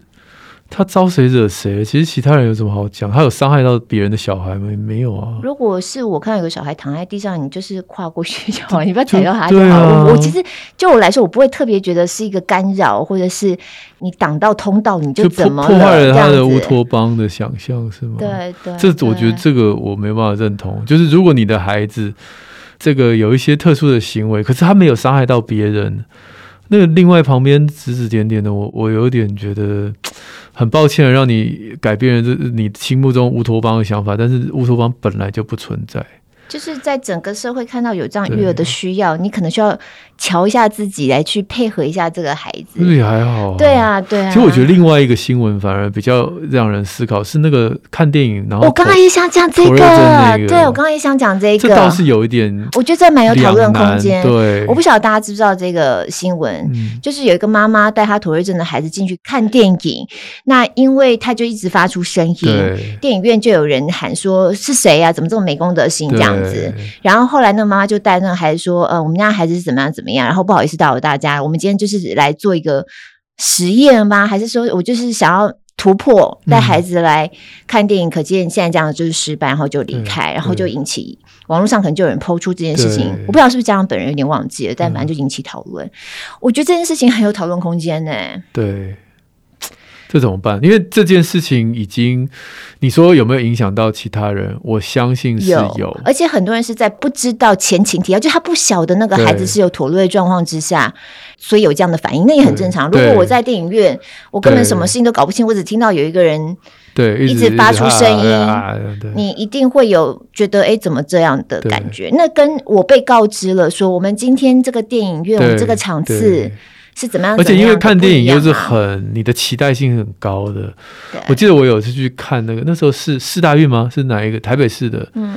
他招谁惹谁？其实其他人有什么好讲？他有伤害到别人的小孩吗？没有啊。如果是我看到有个小孩躺在地上，你就是跨过去就好，你不要踩到他就好。啊、我我其实就我来说，我不会特别觉得是一个干扰，或者是你挡到通道，你就怎么就破坏了他的乌托邦的想象是吗？对对，这我觉得这个我没办法认同。就是如果你的孩子这个有一些特殊的行为，可是他没有伤害到别人。那另外旁边指指点点的我，我有点觉得很抱歉，让你改变了这你心目中乌托邦的想法，但是乌托邦本来就不存在。就是在整个社会看到有这样育儿的需要，你可能需要瞧一下自己来去配合一下这个孩子。那也还好。对啊，对啊。其实我觉得另外一个新闻反而比较让人思考，是那个看电影，然后我刚刚也想讲这个，对我刚刚也想讲这个，这倒是有一点，我觉得这蛮有讨论空间。对，我不晓得大家知不知道这个新闻，就是有一个妈妈带她妥瑞症的孩子进去看电影，那因为他就一直发出声音，电影院就有人喊说是谁呀？怎么这么没公德心这样？子，然后后来那个妈妈就带那个孩子说：“呃，我们家孩子是怎么样怎么样。”然后不好意思打扰大家，我们今天就是来做一个实验吗？还是说我就是想要突破带孩子来看电影？嗯、可见现在这样就是失败，然后就离开，然后就引起网络上可能就有人抛出这件事情。我不知道是不是家长本人有点忘记了，但反正就引起讨论。嗯、我觉得这件事情很有讨论空间呢。对。这怎么办？因为这件事情已经，你说有没有影响到其他人？我相信是有，有，而且很多人是在不知道前情提要，就他不晓得那个孩子是有妥瑞状况之下，所以有这样的反应，那也很正常。如果我在电影院，我根本什么事情都搞不清，我只听到有一个人对一直发出声音，啊、你一定会有觉得哎，怎么这样的感觉？那跟我被告知了说，我们今天这个电影院，我们这个场次。是怎么样？而且因为看电影又是很你的期待性很高的。我记得我有一次去看那个，那时候是四大运吗？是哪一个？台北市的。嗯。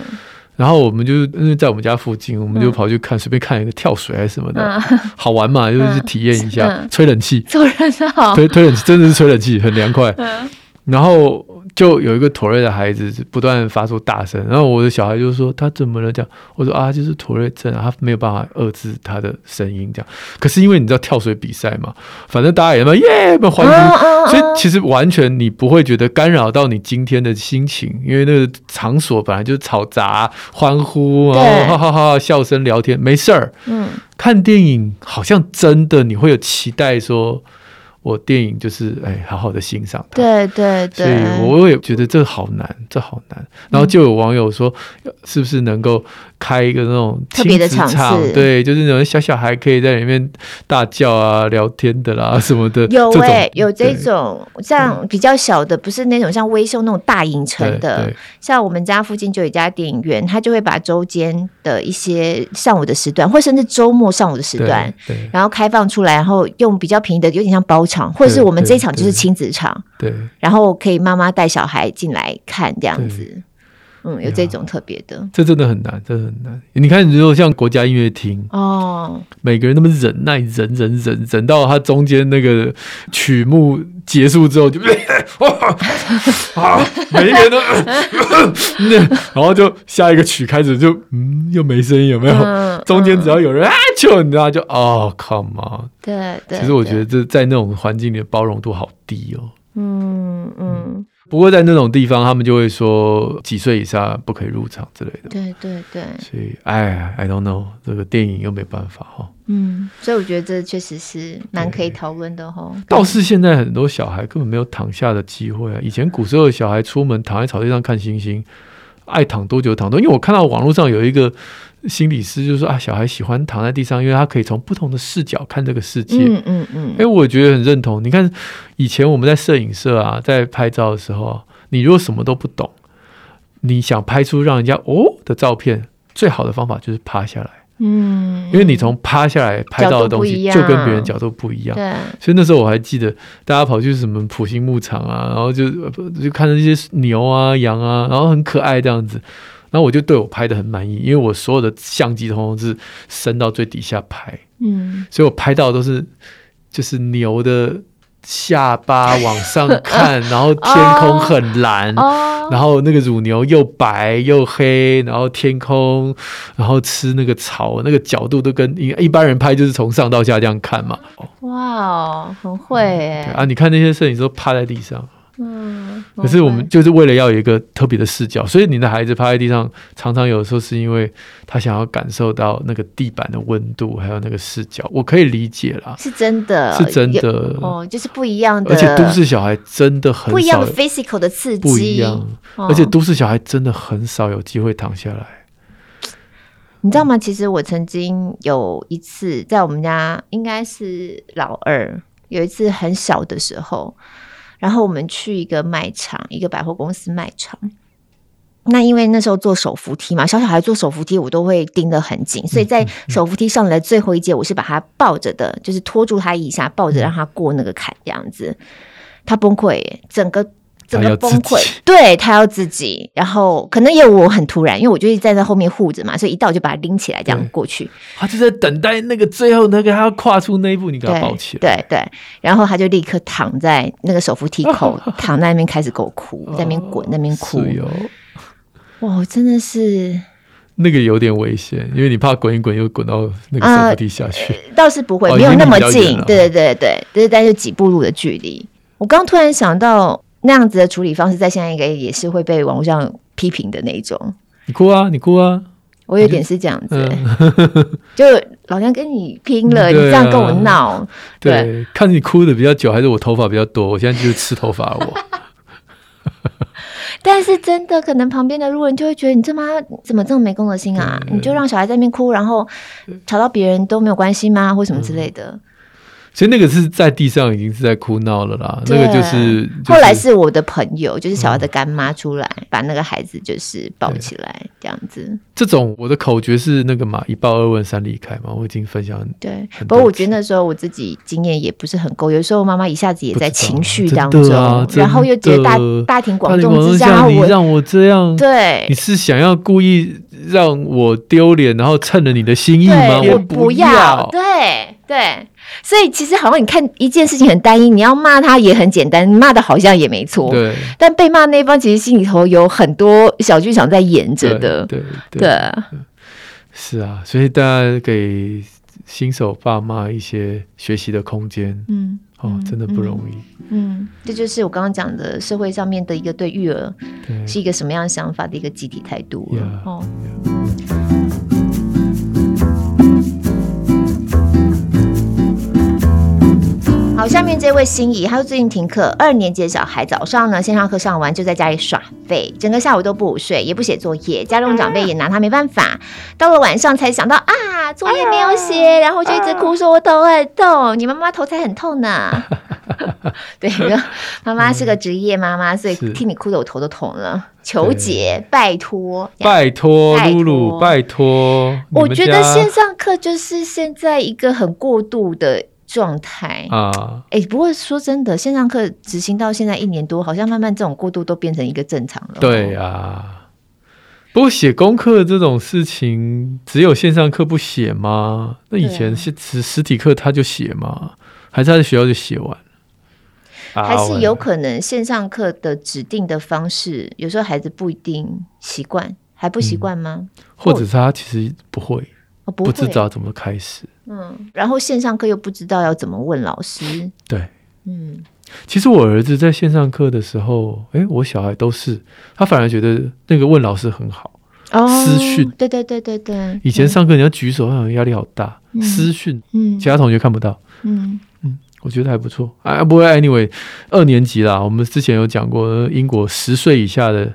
然后我们就因为在我们家附近，我们就跑去看，随便看一个跳水还是什么的，嗯、好玩嘛，就是体验一下，嗯、吹冷气。做人好。推推冷气，真的是吹冷气，很凉快。嗯。然后。就有一个妥瑞的孩子不断发出大声，然后我的小孩就说他怎么了？这样我说啊，就是妥瑞症啊，他没有办法遏制他的声音这样。可是因为你知道跳水比赛嘛，反正大家也嘛耶，欢呼，啊啊啊所以其实完全你不会觉得干扰到你今天的心情，因为那个场所本来就是嘈杂、欢呼，然后哈哈哈笑声、聊天，没事儿。嗯，看电影好像真的你会有期待说。我电影就是哎，好好的欣赏它。对对对，所以我也觉得这好难，这好难。然后就有网友说，是不是能够开一个那种特别的场次？对，就是那种小小孩可以在里面大叫啊、聊天的啦什么的。有哎，有这种像比较小的，不是那种像微秀那种大影城的。像我们家附近就有一家电影院，他就会把周间的一些上午的时段，或甚至周末上午的时段，然后开放出来，然后用比较便宜的，有点像包。场，或者是我们这一场就是亲子场，对，然后可以妈妈带小孩进来看这样子，嗯，有这种特别的，这真的很难，这很难。你看，如果像国家音乐厅哦，每个人那么忍耐，忍忍忍忍到他中间那个曲目结束之后就，啊，每一个人都，然后就下一个曲开始就，嗯，又没声音，有没有？嗯、中间只要有人啊，就你知道就哦，come on，对对。其实我觉得这在那种环境里的包容度好低哦。嗯嗯。嗯不过在那种地方，他们就会说几岁以下不可以入场之类的。对对对。所以，哎，I don't know，这个电影又没办法哈。嗯，所以我觉得这确实是蛮可以讨论的哈。倒是现在很多小孩根本没有躺下的机会啊。以前古时候的小孩出门躺在草地上看星星，爱躺多久躺多久。因为我看到网络上有一个。心理师就说啊，小孩喜欢躺在地上，因为他可以从不同的视角看这个世界。嗯嗯嗯。哎，我觉得很认同。你看，以前我们在摄影社啊，在拍照的时候，你如果什么都不懂，你想拍出让人家哦的照片，最好的方法就是趴下来。嗯。因为你从趴下来拍到的东西，就跟别人角度不一样。对。所以那时候我还记得，大家跑去什么普星牧场啊，然后就就看着那些牛啊、羊啊，然后很可爱这样子。然后我就对我拍的很满意，因为我所有的相机通通是伸到最底下拍，嗯，所以我拍到的都是就是牛的下巴往上 看，然后天空很蓝，哦、然后那个乳牛又白又黑，然后天空，然后吃那个草，那个角度都跟一一般人拍就是从上到下这样看嘛。哇哦，很会哎、嗯！啊，你看那些摄影师都趴在地上。嗯，可是我们就是为了要有一个特别的视角，所以你的孩子趴在地上，常常有的时候是因为他想要感受到那个地板的温度，还有那个视角，我可以理解啦，是真的，是真的哦，就是不一样的，而且都市小孩真的很少不一样的 physical 的刺激，不一样，而且都市小孩真的很少有机会躺下来，你知道吗？其实我曾经有一次在我们家，应该是老二，有一次很小的时候。然后我们去一个卖场，一个百货公司卖场。那因为那时候坐手扶梯嘛，小小孩坐手扶梯，我都会盯得很紧，所以在手扶梯上来的最后一阶，我是把他抱着的，就是拖住他一下，抱着让他过那个坎，这样子。他崩溃，整个。整个崩溃，他对他要自己，然后可能也有我很突然，因为我就一直站在后面护着嘛，所以一到就把他拎起来，这样过去。他就在等待那个最后那个，他要跨出那一步，你给他抱起来。对对，然后他就立刻躺在那个手扶梯口，躺在那边开始给我哭，在那边滚，那边哭。哇，真的是 那个有点危险，因为你怕滚一滚又滚到那个手扶梯下去。倒是不会，没有那么近。对对对对，就是大概就几步路的距离。我刚突然想到。那样子的处理方式，在现在应该也是会被网络上批评的那一种。你哭啊，你哭啊！我有点是这样子，嗯、就老娘跟你拼了，嗯、你这样跟我闹。对，看你哭的比较久，还是我头发比较多？我现在就是吃头发我。但是真的，可能旁边的路人就会觉得你这妈怎么这么没公德心啊？你就让小孩在那边哭，然后吵到别人都没有关系吗？或什么之类的。嗯所以那个是在地上已经是在哭闹了啦，那个就是、就是、后来是我的朋友，就是小孩的干妈出来、嗯、把那个孩子就是抱起来这样子。这种我的口诀是那个嘛，一抱二问三离开嘛，我已经分享。对，不过我觉得那时候我自己经验也不是很够，有时候妈妈一下子也在情绪当中，啊、然后又觉得大大庭广众之下，你让我这样，对，你是想要故意让我丢脸，然后趁了你的心意吗？我不要，对对。所以其实好像你看一件事情很单一，你要骂他也很简单，骂的好像也没错。对。但被骂那方其实心里头有很多小剧场在演着的。对对对。是啊，所以大家给新手爸妈一些学习的空间。嗯。哦，真的不容易。嗯，这就是我刚刚讲的社会上面的一个对育儿是一个什么样想法的一个集体态度。哦。好，下面这位心仪，他说最近停课，二年级的小孩早上呢线上课上完就在家里耍废，整个下午都不午睡，也不写作业，家中长辈也拿他没办法。到了晚上才想到啊，作业没有写，然后就一直哭说：“我头很痛。”你妈妈头才很痛呢。对，妈妈是个职业妈妈，所以听你哭的我头都痛了。求解，拜托，拜托，露露，拜托。我觉得线上课就是现在一个很过度的。状态啊，哎、欸，不过说真的，线上课执行到现在一年多，好像慢慢这种过渡都变成一个正常了。对啊，不过写功课这种事情，只有线上课不写吗？那以前是实实体课他就写吗？还是他在学校就写完？还是有可能线上课的指定的方式，有时候孩子不一定习惯，还不习惯吗？嗯、或者是他其实不会。哦、不，不知道怎么开始，嗯，然后线上课又不知道要怎么问老师，对，嗯，其实我儿子在线上课的时候，哎，我小孩都是，他反而觉得那个问老师很好，哦，私讯，对对对对对，以前上课你要举手，好像压力好大，嗯、私讯，嗯，其他同学看不到，嗯。嗯，我觉得还不错，啊，不会，anyway，二年级啦，我们之前有讲过，英国十岁以下的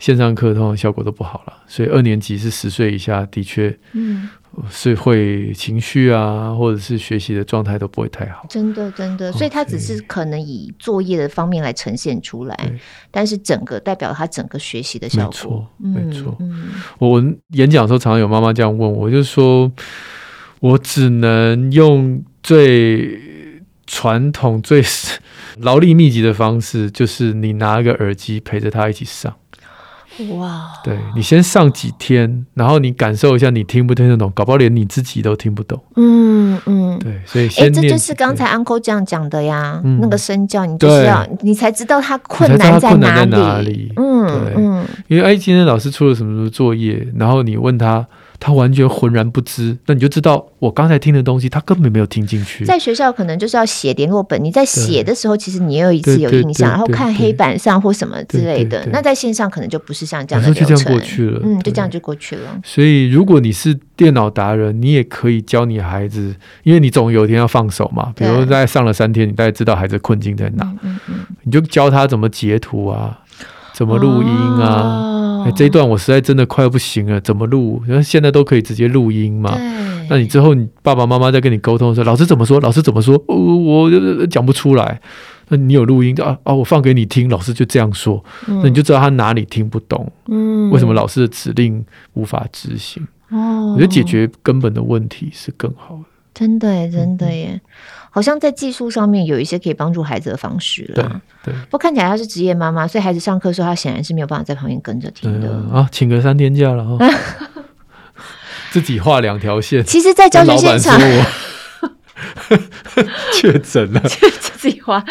线上课通常效果都不好了，所以二年级是十岁以下，的确，嗯。是会情绪啊，或者是学习的状态都不会太好。真的，真的，所以他只是可能以作业的方面来呈现出来，对但是整个代表他整个学习的效果。没错，没错。嗯，我演讲的时候，常常有妈妈这样问我，就是说我只能用最传统、最 劳力密集的方式，就是你拿个耳机陪着他一起上。哇，对，你先上几天，然后你感受一下，你听不听得懂？搞不好连你自己都听不懂。嗯嗯，对，所以先、欸，这就是刚才 Uncle 这样讲的呀。嗯、那个身教，你就是要你才知道他困难在哪里。嗯嗯，因为哎，今天老师出了什么什么作业，然后你问他。他完全浑然不知，那你就知道我刚才听的东西，他根本没有听进去。在学校可能就是要写联络本，你在写的时候，其实你也有一次有印象，然后看黑板上或什么之类的。那在线上可能就不是像这样的流程，就这样过去了。嗯，就这样就过去了。所以，如果你是电脑达人，你也可以教你孩子，因为你总有一天要放手嘛。比如在上了三天，你大概知道孩子困境在哪，嗯嗯，你就教他怎么截图啊，怎么录音啊。哦哎，这一段我实在真的快要不行了，怎么录？因为现在都可以直接录音嘛。那你之后你爸爸妈妈在跟你沟通的时候，老师怎么说？老师怎么说？哦、我讲不出来。那你有录音啊？啊，我放给你听，老师就这样说，嗯、那你就知道他哪里听不懂。嗯，为什么老师的指令无法执行？哦，我觉得解决根本的问题是更好的。真的耶，真的耶。嗯好像在技术上面有一些可以帮助孩子的方式了。对，对。不过看起来她是职业妈妈，所以孩子上课的时候，她显然是没有办法在旁边跟着听的。啊，请个三天假了哈。自己画两条线。其实，在教学现场，确诊了。自己画。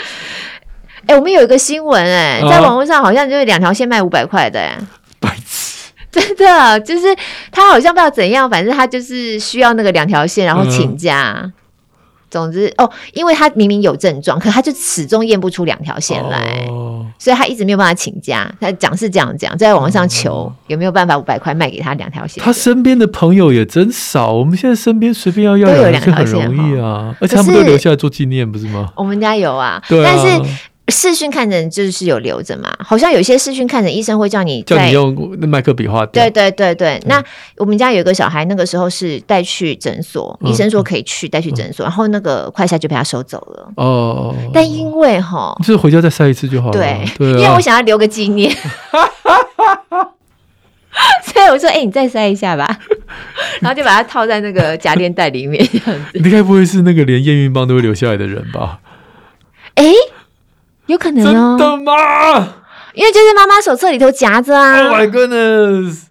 哎，我们有一个新闻哎，在网络上好像就是两条线卖五百块的哎。真的，就是他好像不知道怎样，反正他就是需要那个两条线，然后请假。嗯总之哦，因为他明明有症状，可他就始终验不出两条线来，哦、所以他一直没有办法请假。他讲是这样讲，在网上求、哦、有没有办法五百块卖给他两条线。他身边的朋友也真少，我们现在身边随便要要两条线很容易啊，而且他们都留下来做纪念，不是吗？我们家有啊，对啊，但是。视讯看诊就是有留着嘛，好像有些视讯看诊医生会叫你叫你用那麦克笔画。对对对对，那我们家有一个小孩，那个时候是带去诊所，医生说可以去带去诊所，然后那个快筛就被他收走了。哦，但因为哈，就是回家再筛一次就好了。对，因为我想要留个纪念，所以我说，哎，你再塞一下吧，然后就把它套在那个夹链袋里面这样子。你该不会是那个连验孕棒都会留下来的人吧？哎。有可能哦，真的吗？因为就是妈妈手册里头夹着啊。Oh my goodness！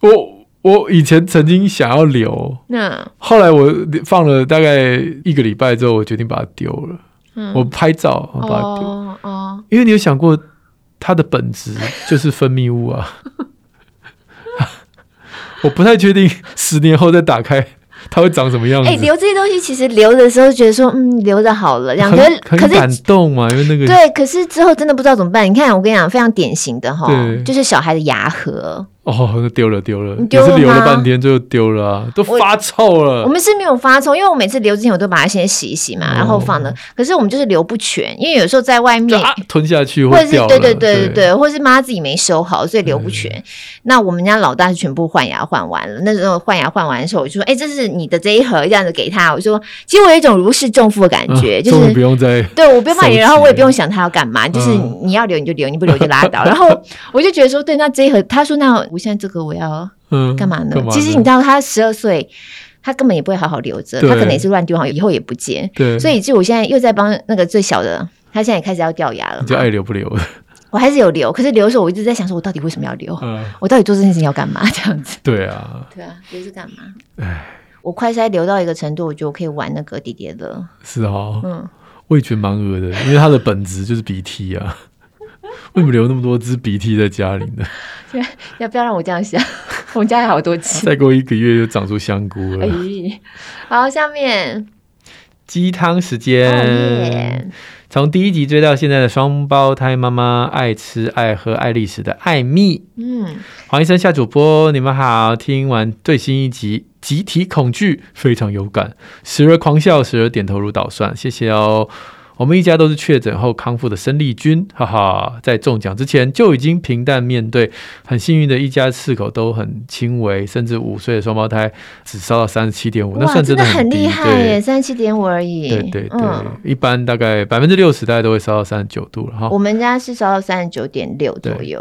我我以前曾经想要留，那后来我放了大概一个礼拜之后，我决定把它丢了。嗯，我拍照我把它丢。哦哦，因为你有想过它的本质 就是分泌物啊。我不太确定十年后再打开。它会长什么样子？哎、欸，留这些东西，其实留的时候觉得说，嗯，留着好了，两个可是感动嘛，因为那个对，可是之后真的不知道怎么办。你看，我跟你讲，非常典型的哈，就是小孩的牙盒。哦，丢了丢了，也是留了半天，最后丢了啊，都发臭了我。我们是没有发臭，因为我每次留之前，我都把它先洗一洗嘛，哦、然后放的。可是我们就是留不全，因为有时候在外面、啊、吞下去或者是对对对对对，或者是妈妈自己没收好，所以留不全。对那我们家老大是全部换牙换完了，那时候换牙换完的时候，我就说：“哎、欸，这是你的这一盒，这样子给他。”我说：“其实我有一种如释重负的感觉，啊、就是不用再对我不用骂你，然后我也不用想他要干嘛，就是你要留你就留，你不留就拉倒。然后我就觉得说，对，那这一盒，他说那我现在这个我要。嗯，干嘛呢？其实你知道，他十二岁，他根本也不会好好留着，他可能也是乱丢，好以后也不见。对，所以就我现在又在帮那个最小的，他现在也开始要掉牙了。你就爱留不留？我还是有留，可是留的时候，我一直在想，说我到底为什么要留？嗯，我到底做这件事情要干嘛？这样子。对啊，对啊，留是干嘛？唉，我快筛留到一个程度，我觉得我可以玩那个叠叠乐。是哦，嗯，我也觉得蛮恶的，因为它的本质就是鼻涕啊。为什么留那么多支鼻涕在家里呢？要不要让我这样想？我们家有好多支。再过一个月就长出香菇了。哎，好，下面鸡汤时间。从第一集追到现在的双胞胎妈妈，爱吃爱喝爱历史的艾蜜。嗯，黄医生夏主播，你们好。听完最新一集，集体恐惧非常有感，时而狂笑，时而点头如捣蒜。谢谢哦。我们一家都是确诊后康复的生力军，哈哈，在中奖之前就已经平淡面对。很幸运的一家四口都很轻微，甚至五岁的双胞胎只烧到三十七点五，那算真的很厉害耶，三十七点五而已。对对对，嗯、一般大概百分之六十大概都会烧到三十九度了哈。我们家是烧到三十九点六左右。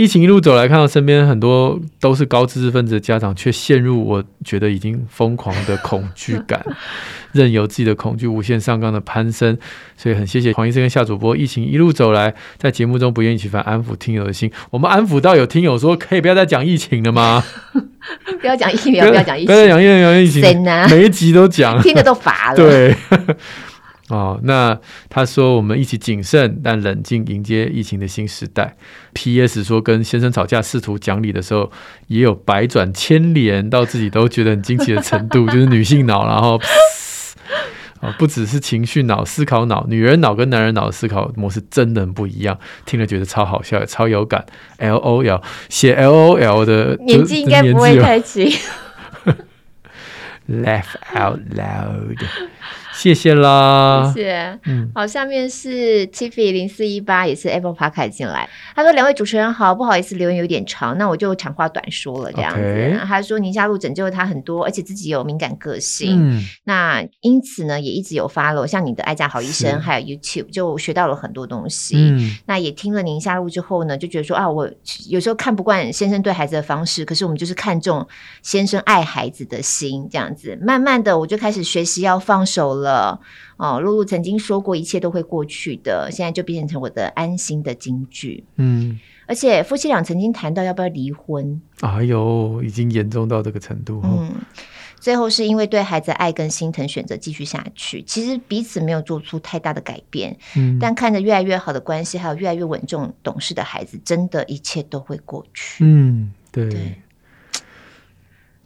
疫情一路走来，看到身边很多都是高知识分子的家长，却陷入我觉得已经疯狂的恐惧感，任由自己的恐惧无限上纲的攀升。所以很谢谢黄医生跟夏主播，疫情一路走来，在节目中不厌其烦安抚听友的心。我们安抚到有听友说，可以不要再讲疫情了吗？不要讲疫苗，不要讲疫情，不要讲疫苗，疫情，每一集都讲，听得都乏了。对。哦，那他说我们一起谨慎但冷静迎接疫情的新时代。P.S. 说跟先生吵架试图讲理的时候，也有百转千连到自己都觉得很惊奇的程度，就是女性脑，然后啊，不只是情绪脑、思考脑，女人脑跟男人脑的思考模式真的很不一样。听了觉得超好笑，也超有感。L.O.L. 写 L.O.L. 的年纪应该不会太轻。Laugh out loud。谢谢啦，谢谢。嗯，好，下面是 Tiffy 零四一八，也是 Apple Podcast 进来。他说：“两位主持人好，不好意思，留言有点长，那我就长话短说了，这样子。他说宁夏路拯救了他很多，而且自己有敏感个性。嗯，那因此呢，也一直有 follow，像你的爱家好医生，还有 YouTube，就学到了很多东西。嗯，那也听了宁夏路之后呢，就觉得说啊，我有时候看不惯先生对孩子的方式，可是我们就是看重先生爱孩子的心，这样子。慢慢的，我就开始学习要放手了。”了哦，露露曾经说过，一切都会过去的，现在就变成我的安心的金句。嗯，而且夫妻俩曾经谈到要不要离婚，哎呦，已经严重到这个程度。嗯，最后是因为对孩子爱跟心疼，选择继续下去。其实彼此没有做出太大的改变，嗯，但看着越来越好的关系，还有越来越稳重懂事的孩子，真的一切都会过去。嗯，对。对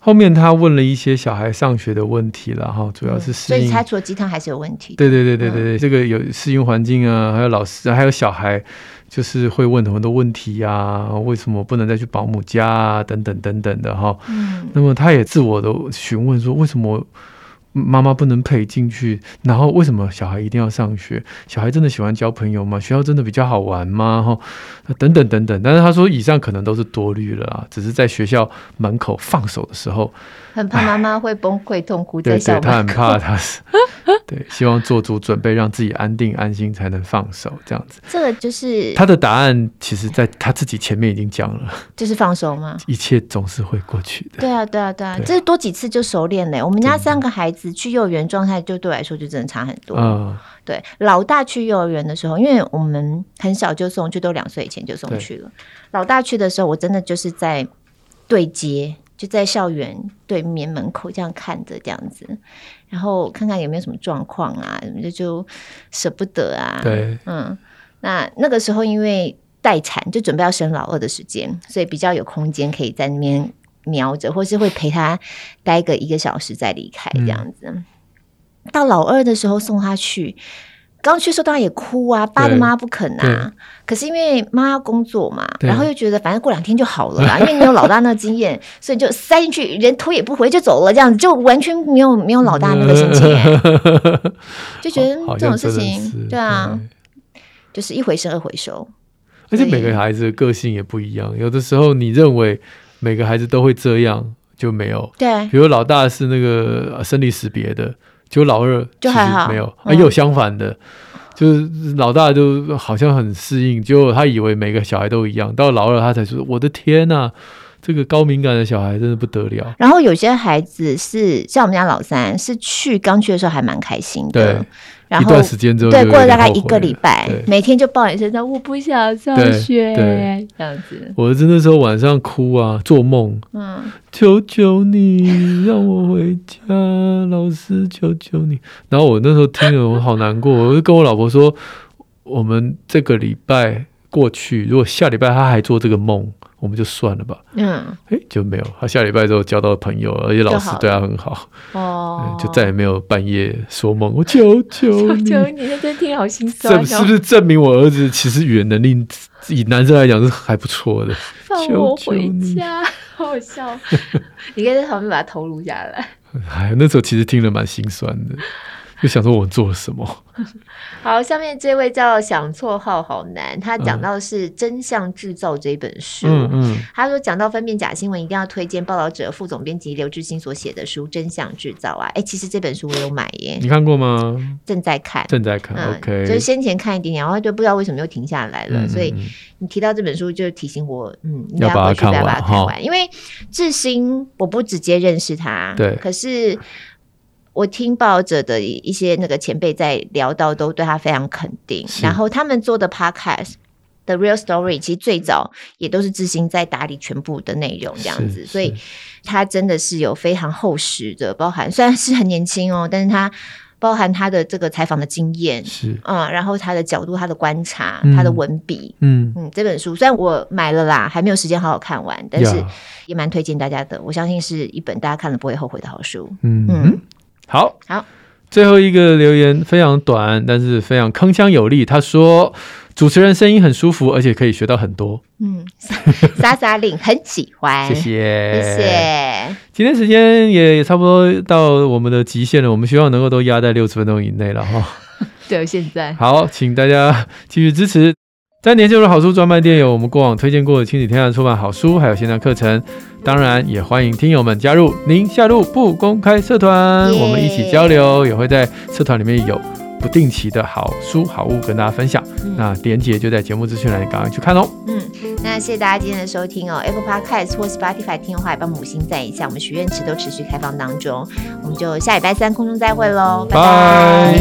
后面他问了一些小孩上学的问题了哈，主要是适应。所以他除了鸡汤还是有问题。对对对对对对，嗯、这个有适应环境啊，还有老师，还有小孩，就是会问很多问题啊，为什么不能再去保姆家啊？等等等等的哈。嗯。那么他也自我的询问说，为什么？妈妈不能陪进去，然后为什么小孩一定要上学？小孩真的喜欢交朋友吗？学校真的比较好玩吗？哈，等等等等。但是他说，以上可能都是多虑了啊，只是在学校门口放手的时候。很怕妈妈会崩溃痛哭在校门口。对，对，他很怕他是，对，希望做足准备，让自己安定安心，才能放手这样子。这个就是他的答案，其实在他自己前面已经讲了，就是放手吗？一切总是会过去的。对啊，对啊，对啊，这是多几次就熟练了。我们家三个孩子去幼儿园状态，就对我来说就真的差很多。嗯，对，老大去幼儿园的时候，因为我们很小就送，去都两岁以前就送去了。老大去的时候，我真的就是在对接。就在校园对面门口这样看着，这样子，然后看看有没有什么状况啊，就就舍不得啊。对，嗯，那那个时候因为待产，就准备要生老二的时间，所以比较有空间可以在那边瞄着，或是会陪他待个一个小时再离开这样子。嗯、到老二的时候送他去。刚去的时候当然也哭啊，爸的妈不肯啊。可是因为妈要工作嘛，然后又觉得反正过两天就好了啦，因为你有老大那个经验，所以就塞进去，人头也不回就走了，这样子就完全没有没有老大那个心情，就觉得这种事情，对啊，就是一回生二回熟。而且每个孩子的个性也不一样，有的时候你认为每个孩子都会这样，就没有。对，比如老大是那个生理识别的。就老二就还好，没有，也有相反的，就是老大就好像很适应，结果他以为每个小孩都一样，到老二他才说：“我的天呐，这个高敏感的小孩真的不得了。”然后有些孩子是像我们家老三，是去刚去的时候还蛮开心的。对。然后一段时间之后，对，过了大概一个礼拜，每天就抱怨身上，我不想上学，这样子。我儿子那时候晚上哭啊，做梦，嗯，求求你让我回家，老师求求你。然后我那时候听了，我好难过，我就跟我老婆说，我们这个礼拜过去，如果下礼拜他还做这个梦。我们就算了吧。嗯，哎，就没有。他下礼拜之后交到朋友，而且老师对他很好。哦，就再也没有半夜说梦。我求求你，求求你，那真听好心酸。这是不是证明我儿子其实语言能力以男生来讲是还不错的？放我回家，好好笑。你可以在旁边把他头录下来。哎，那时候其实听了蛮心酸的。就想说我做了什么。好，下面这位叫想绰号好难，他讲到的是《真相制造》这本书。嗯嗯，他说讲到分辨假新闻，一定要推荐报道者副总编辑刘志新所写的书《真相制造》啊。哎，其实这本书我有买耶，你看过吗？正在看，正在看。嗯、OK，就是先前看一点点，然后就不知道为什么又停下来了。嗯、所以你提到这本书，就提醒我，嗯，要把它看完，把它看完。因为志新，我不直接认识他，对，可是。我听报者的一些那个前辈在聊到，都对他非常肯定。然后他们做的 podcast 的 Real Story，其实最早也都是志兴在打理全部的内容这样子，所以他真的是有非常厚实的，包含虽然是很年轻哦，但是他包含他的这个采访的经验是嗯，然后他的角度、他的观察、嗯、他的文笔，嗯嗯，这本书虽然我买了啦，还没有时间好好看完，但是也蛮推荐大家的。我相信是一本大家看了不会后悔的好书。嗯嗯。好好，最后一个留言非常短，但是非常铿锵有力。他说主持人声音很舒服，而且可以学到很多。嗯，撒撒令很喜欢，谢谢谢谢。今天时间也差不多到我们的极限了，我们希望能够都压在六十分钟以内了哈。对，现在好，请大家继续支持。在年轻人好书专卖店有我们过往推荐过的亲子天下出版好书，还有线上课程。当然，也欢迎听友们加入宁夏路不公开社团我们一起交流，也会在社团里面有不定期的好书好物跟大家分享。嗯、那连结就在节目资讯栏，赶快去看哦。嗯，那谢谢大家今天的收听哦。Apple Podcast 或 Spotify 听的话，也帮我们五星赞一下。我们许愿池都持续开放当中，我们就下礼拜三空中再会喽，拜拜。